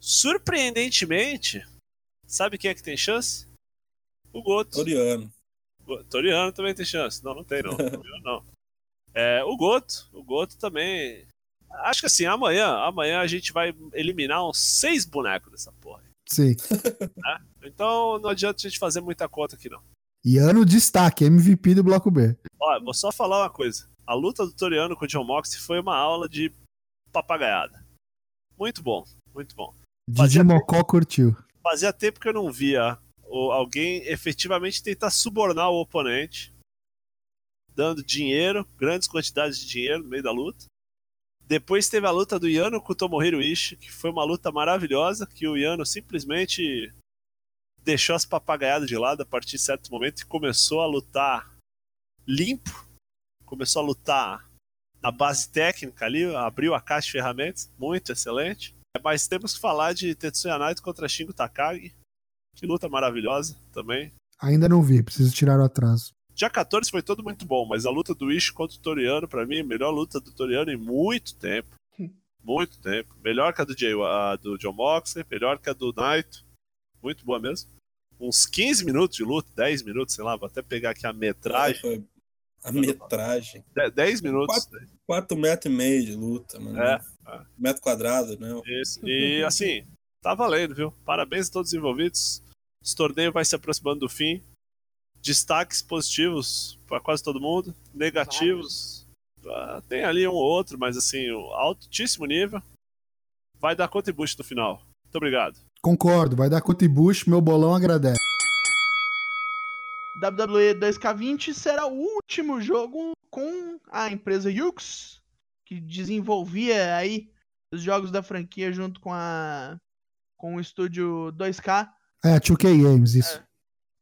[SPEAKER 3] Surpreendentemente, sabe quem é que tem chance? O Goto.
[SPEAKER 1] Toriano.
[SPEAKER 3] Toriano também tem chance. Não, não tem não. Toriano não. É, o Goto, o Goto também. Acho que assim, amanhã, amanhã a gente vai eliminar uns seis bonecos dessa porra.
[SPEAKER 2] Sim.
[SPEAKER 3] Então não adianta a gente fazer muita conta aqui não.
[SPEAKER 2] E ano destaque, MVP do Bloco B.
[SPEAKER 3] Ó, vou só falar uma coisa. A luta do Toriano com o John Moxley foi uma aula de papagaiada. Muito bom, muito bom.
[SPEAKER 2] Didi
[SPEAKER 3] Fazia-
[SPEAKER 2] Mocó curtiu.
[SPEAKER 3] Fazia tempo que eu não via o- alguém efetivamente tentar subornar o oponente, dando dinheiro, grandes quantidades de dinheiro no meio da luta. Depois teve a luta do Yano com o Tomohiro Ishii, que foi uma luta maravilhosa, que o Yano simplesmente deixou as papagaiadas de lado a partir de certo momento e começou a lutar limpo, começou a lutar na base técnica ali, abriu a caixa de ferramentas, muito excelente. Mas temos que falar de Tetsuya Naito contra Shingo Takagi. Que luta maravilhosa também.
[SPEAKER 2] Ainda não vi, preciso tirar o atraso.
[SPEAKER 3] Dia 14 foi todo muito bom, mas a luta do Ishi contra o Toriano, pra mim, a melhor luta do Toriano em muito tempo. Muito tempo. Melhor que a do, Jay, a do John Moxley, melhor que a do Naito. Muito boa mesmo. Uns 15 minutos de luta, 10 minutos, sei lá, vou até pegar aqui a metragem.
[SPEAKER 1] Foi a metragem.
[SPEAKER 3] De- 10 minutos.
[SPEAKER 1] 4 metros e meio de luta, mano.
[SPEAKER 3] É,
[SPEAKER 1] Metro quadrado, né?
[SPEAKER 3] Isso. E assim, tá valendo, viu? Parabéns a todos os envolvidos. Esse torneio vai se aproximando do fim. Destaques positivos para quase todo mundo. Negativos. ah, tem ali um ou outro, mas assim, um altíssimo nível. Vai dar conta e boost no final. Muito obrigado.
[SPEAKER 2] Concordo, vai dar conta e bush, meu bolão agradece.
[SPEAKER 4] WWE 2K20 será o último jogo com a empresa Yux, que desenvolvia aí os jogos da franquia junto com a com o estúdio 2K.
[SPEAKER 2] É, 2K Games, isso.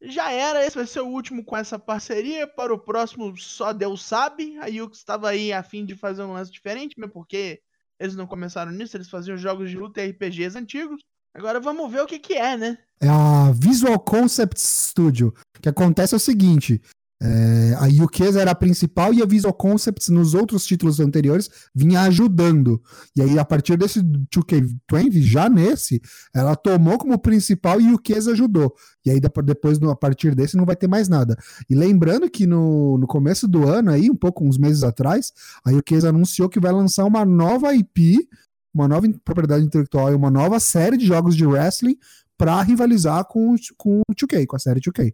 [SPEAKER 4] Já era, esse vai ser o último com essa parceria. Para o próximo, só Deus sabe. A Yux estava aí a fim de fazer um lance diferente, mesmo porque eles não começaram nisso, eles faziam jogos de luta e RPGs antigos. Agora vamos ver o que que é, né?
[SPEAKER 2] É a Visual Concept Studio. O que acontece é o seguinte: é, a Yukeza era a principal e a Visual Concepts nos outros títulos anteriores vinha ajudando. E aí, a partir desse 2K20, já nesse, ela tomou como principal e a Yukeza ajudou. E aí, depo- depois, a partir desse, não vai ter mais nada. E lembrando que no, no começo do ano, aí, um pouco, uns meses atrás, a Yukeza anunciou que vai lançar uma nova IP, uma nova propriedade intelectual e uma nova série de jogos de wrestling para rivalizar com, o- com o 2K, com a série 2K.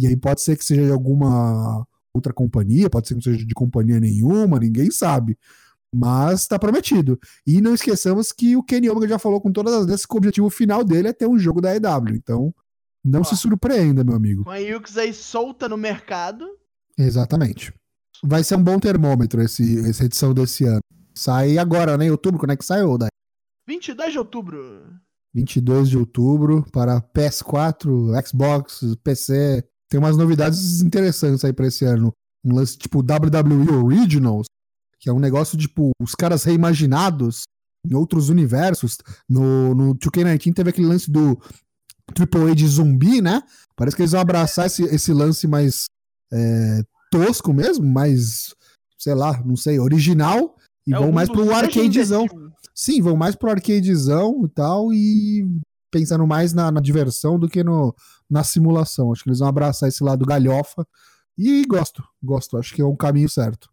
[SPEAKER 2] E aí pode ser que seja de alguma outra companhia, pode ser que não seja de companhia nenhuma, ninguém sabe. Mas tá prometido. E não esqueçamos que o Kenny Omega já falou com todas as vezes que o objetivo final dele é ter um jogo da EW. Então, não
[SPEAKER 4] Ó.
[SPEAKER 2] se surpreenda, meu amigo.
[SPEAKER 4] Com a Yux aí solta no mercado.
[SPEAKER 2] Exatamente. Vai ser um bom termômetro esse, essa edição desse ano. Sai agora, né? Em outubro, quando é que sai, Oda?
[SPEAKER 4] 22 de outubro.
[SPEAKER 2] 22 de outubro para PS4, Xbox, PC. Tem umas novidades interessantes aí para esse ano. Um lance tipo WWE Originals, que é um negócio tipo os caras reimaginados em outros universos. No, no 2K19 teve aquele lance do AAA de zumbi, né? Parece que eles vão abraçar esse, esse lance mais é, tosco mesmo, mais sei lá, não sei, original e
[SPEAKER 4] É
[SPEAKER 2] vão mais pro arcadezão. Sim, vão mais pro arcadezão e tal, e pensando mais na, na diversão do que no, na simulação. Acho que eles vão abraçar esse lado galhofa. E gosto, gosto. Acho que é um caminho certo.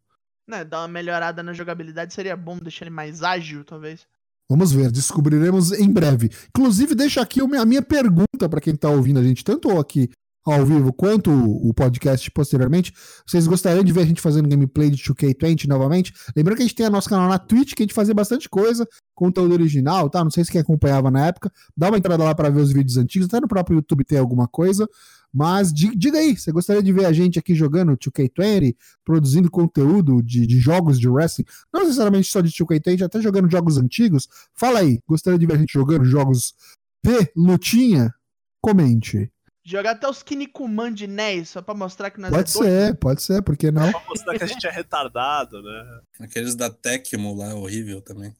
[SPEAKER 4] Né, dar uma melhorada na jogabilidade seria bom deixar ele mais ágil, talvez.
[SPEAKER 2] Vamos ver, descobriremos em breve. Inclusive, deixo aqui a minha pergunta para quem tá ouvindo a gente, tanto aqui ao vivo quanto o podcast posteriormente. Vocês gostariam de ver a gente fazendo gameplay de 2K20 novamente? Lembrando que a gente tem nosso canal na Twitch, que a gente fazia bastante coisa, conteúdo original, tá? Não sei se quem acompanhava na época. Dá uma entrada lá para ver os vídeos antigos, até no próprio YouTube tem alguma coisa. Mas di- diga aí, você gostaria de ver a gente aqui jogando 2K20, produzindo conteúdo de, de jogos de wrestling? Não necessariamente só de 2K20, até jogando jogos antigos. Fala aí, gostaria de ver a gente jogando jogos de lutinha? Comente.
[SPEAKER 4] Jogar até os Kinnikuman de NES, só pra mostrar que nós
[SPEAKER 2] Pode
[SPEAKER 4] é doido.
[SPEAKER 2] ser, pode ser, por que não?
[SPEAKER 3] Pra mostrar que a gente é retardado, né?
[SPEAKER 1] Aqueles da Tecmo lá, horrível também.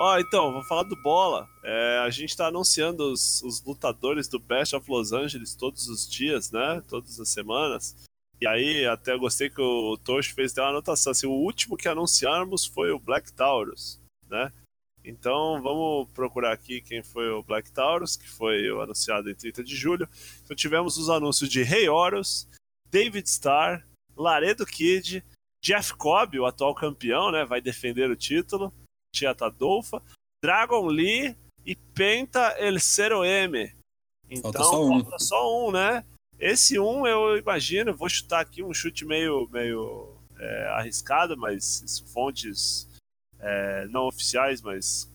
[SPEAKER 3] Ó, então, vou falar do bola. É, a gente tá anunciando os, os lutadores do Best of Los Angeles todos os dias, né? Todas as semanas. E aí, até gostei que o Tosh fez até uma anotação. Assim, o último que anunciarmos foi o Black Taurus, né? Então, vamos procurar aqui quem foi o Black Taurus, que foi o anunciado em 30 de julho. Então, tivemos os anúncios de Rei Horus, David Starr, Laredo Kid, Jeff Cobb, o atual campeão, né? Vai defender o título. Tia Tadolfa, Dragon Lee e Penta El Zero M. Então,
[SPEAKER 1] Falta só um.
[SPEAKER 3] falta só um, né? Esse um eu imagino, vou chutar aqui um chute meio, meio é, arriscado, mas isso, fontes é, não oficiais, mas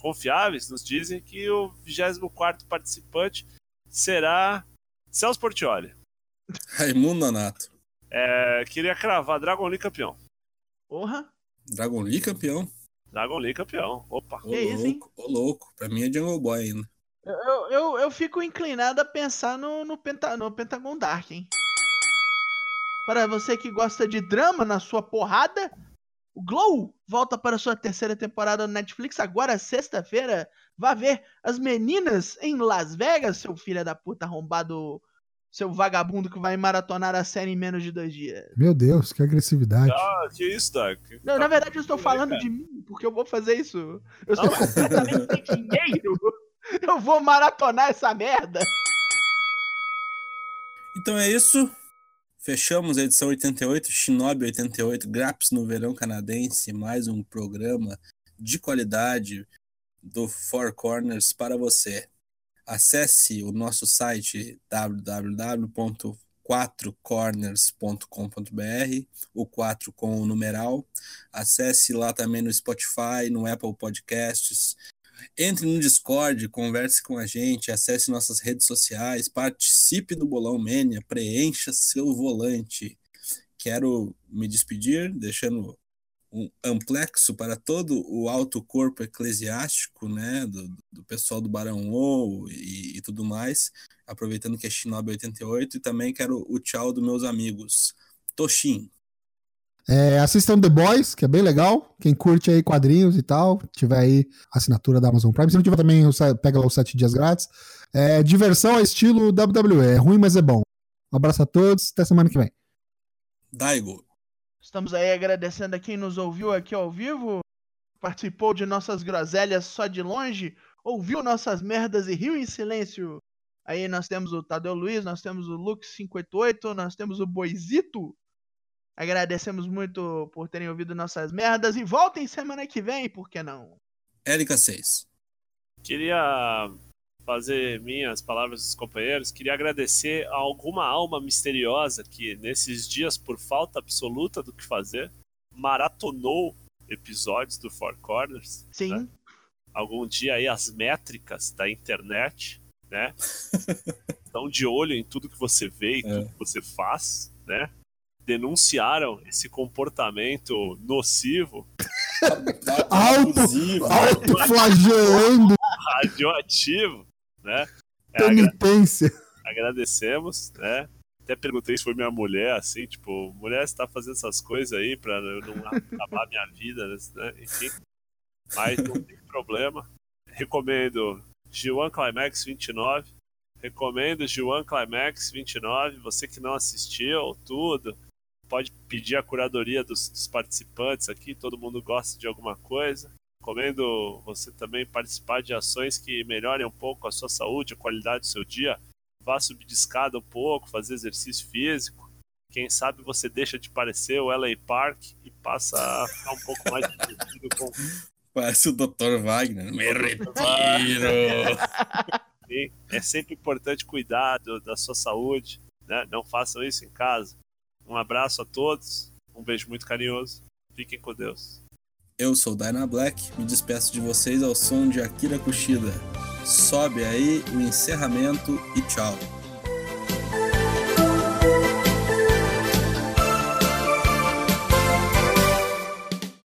[SPEAKER 3] confiáveis, nos dizem que o 24 participante será Celso Portioli.
[SPEAKER 1] Raimundo Nonato.
[SPEAKER 3] É, queria cravar Dragon Lee campeão.
[SPEAKER 4] Porra.
[SPEAKER 1] Dragon Lee campeão.
[SPEAKER 3] Dragon Lee campeão. Opa.
[SPEAKER 1] Ô
[SPEAKER 4] Que isso, hein?
[SPEAKER 1] louco, ô louco. Pra mim é Jungle Boy ainda.
[SPEAKER 4] Eu, eu, eu fico inclinado a pensar no, no, Penta, no Pentagon Dark, hein? Para você que gosta de drama na sua porrada, o Glow volta para sua terceira temporada no Netflix agora sexta-feira. Vá ver as meninas em Las Vegas, seu filho da puta arrombado, seu vagabundo que vai maratonar a série em menos de dois dias.
[SPEAKER 2] Meu Deus, que agressividade.
[SPEAKER 3] Ah, que isso, Doug?
[SPEAKER 4] Não, na verdade eu estou falando de mim, porque eu vou fazer isso. Eu estou completamente sem dinheiro. Eu vou maratonar essa merda.
[SPEAKER 1] Então é isso. Fechamos a edição 88, Shinobi 88, Graps no verão canadense, mais um programa de qualidade do Four Corners para você. Acesse o nosso site www.quatrocorners.com.br, o 4 com o numeral. Acesse lá também no Spotify, no Apple Podcasts. Entre no Discord, converse com a gente, acesse nossas redes sociais, participe do Bolão Mania, preencha seu volante. Quero me despedir, deixando um amplexo para todo o alto corpo eclesiástico, né, do, do pessoal do Barão O e, e tudo mais, aproveitando que é Shinobi 88, e também quero o tchau dos meus amigos. Toshin,
[SPEAKER 2] É, assistam The Boys, que é bem legal. Quem curte aí quadrinhos e tal, tiver aí assinatura da Amazon Prime. Se não tiver também, pega lá os 7 dias grátis. É, diversão é estilo WWE. É ruim, mas é bom. Um abraço a todos. Até semana que vem.
[SPEAKER 1] Daigo,
[SPEAKER 4] Estamos aí agradecendo a quem nos ouviu aqui ao vivo, participou de nossas groselhas só de longe, ouviu nossas merdas e riu em silêncio. Aí nós temos o Tadeu Luiz, nós temos o Lux588, nós temos o Boizito. Agradecemos muito por terem ouvido nossas merdas e voltem semana que vem, por que não?
[SPEAKER 1] Érica 6.
[SPEAKER 3] Queria fazer minhas palavras dos companheiros. Queria agradecer a alguma alma misteriosa que, nesses dias, por falta absoluta do que fazer, maratonou episódios do Four Corners.
[SPEAKER 4] Sim,
[SPEAKER 3] né? Algum dia aí as métricas da internet, né? Estão de olho em tudo que você vê e tudo que você faz, né? Denunciaram esse comportamento nocivo,
[SPEAKER 2] Alto,
[SPEAKER 1] Abusivo.
[SPEAKER 2] alto flagelando
[SPEAKER 3] radioativo, né? É, agra-
[SPEAKER 2] penitência.
[SPEAKER 3] agradecemos, né? Até perguntei se foi minha mulher, assim, tipo, mulher, você tá fazendo essas coisas aí pra eu não acabar minha vida, né? Enfim. Mas não tem problema. Recomendo G1 Climax 29. Recomendo G1 Climax 29. Você que não assistiu tudo, pode pedir a curadoria dos, dos participantes aqui, todo mundo gosta de alguma coisa. Recomendo você também participar de ações que melhorem um pouco a sua saúde, a qualidade do seu dia. Vá subir de escada um pouco, fazer exercício físico. Quem sabe você deixa de parecer o LA Park e passa a ficar um pouco mais divertido com.
[SPEAKER 1] Parece o Dr. Wagner. Me retiro!
[SPEAKER 3] É sempre importante cuidar do, da sua saúde. Né? Não façam isso em casa. Um abraço a todos, um beijo muito carinhoso. Fiquem com Deus.
[SPEAKER 1] Eu sou Dyna Black, me despeço de vocês ao som de Akira Kushida. Sobe aí o encerramento e tchau.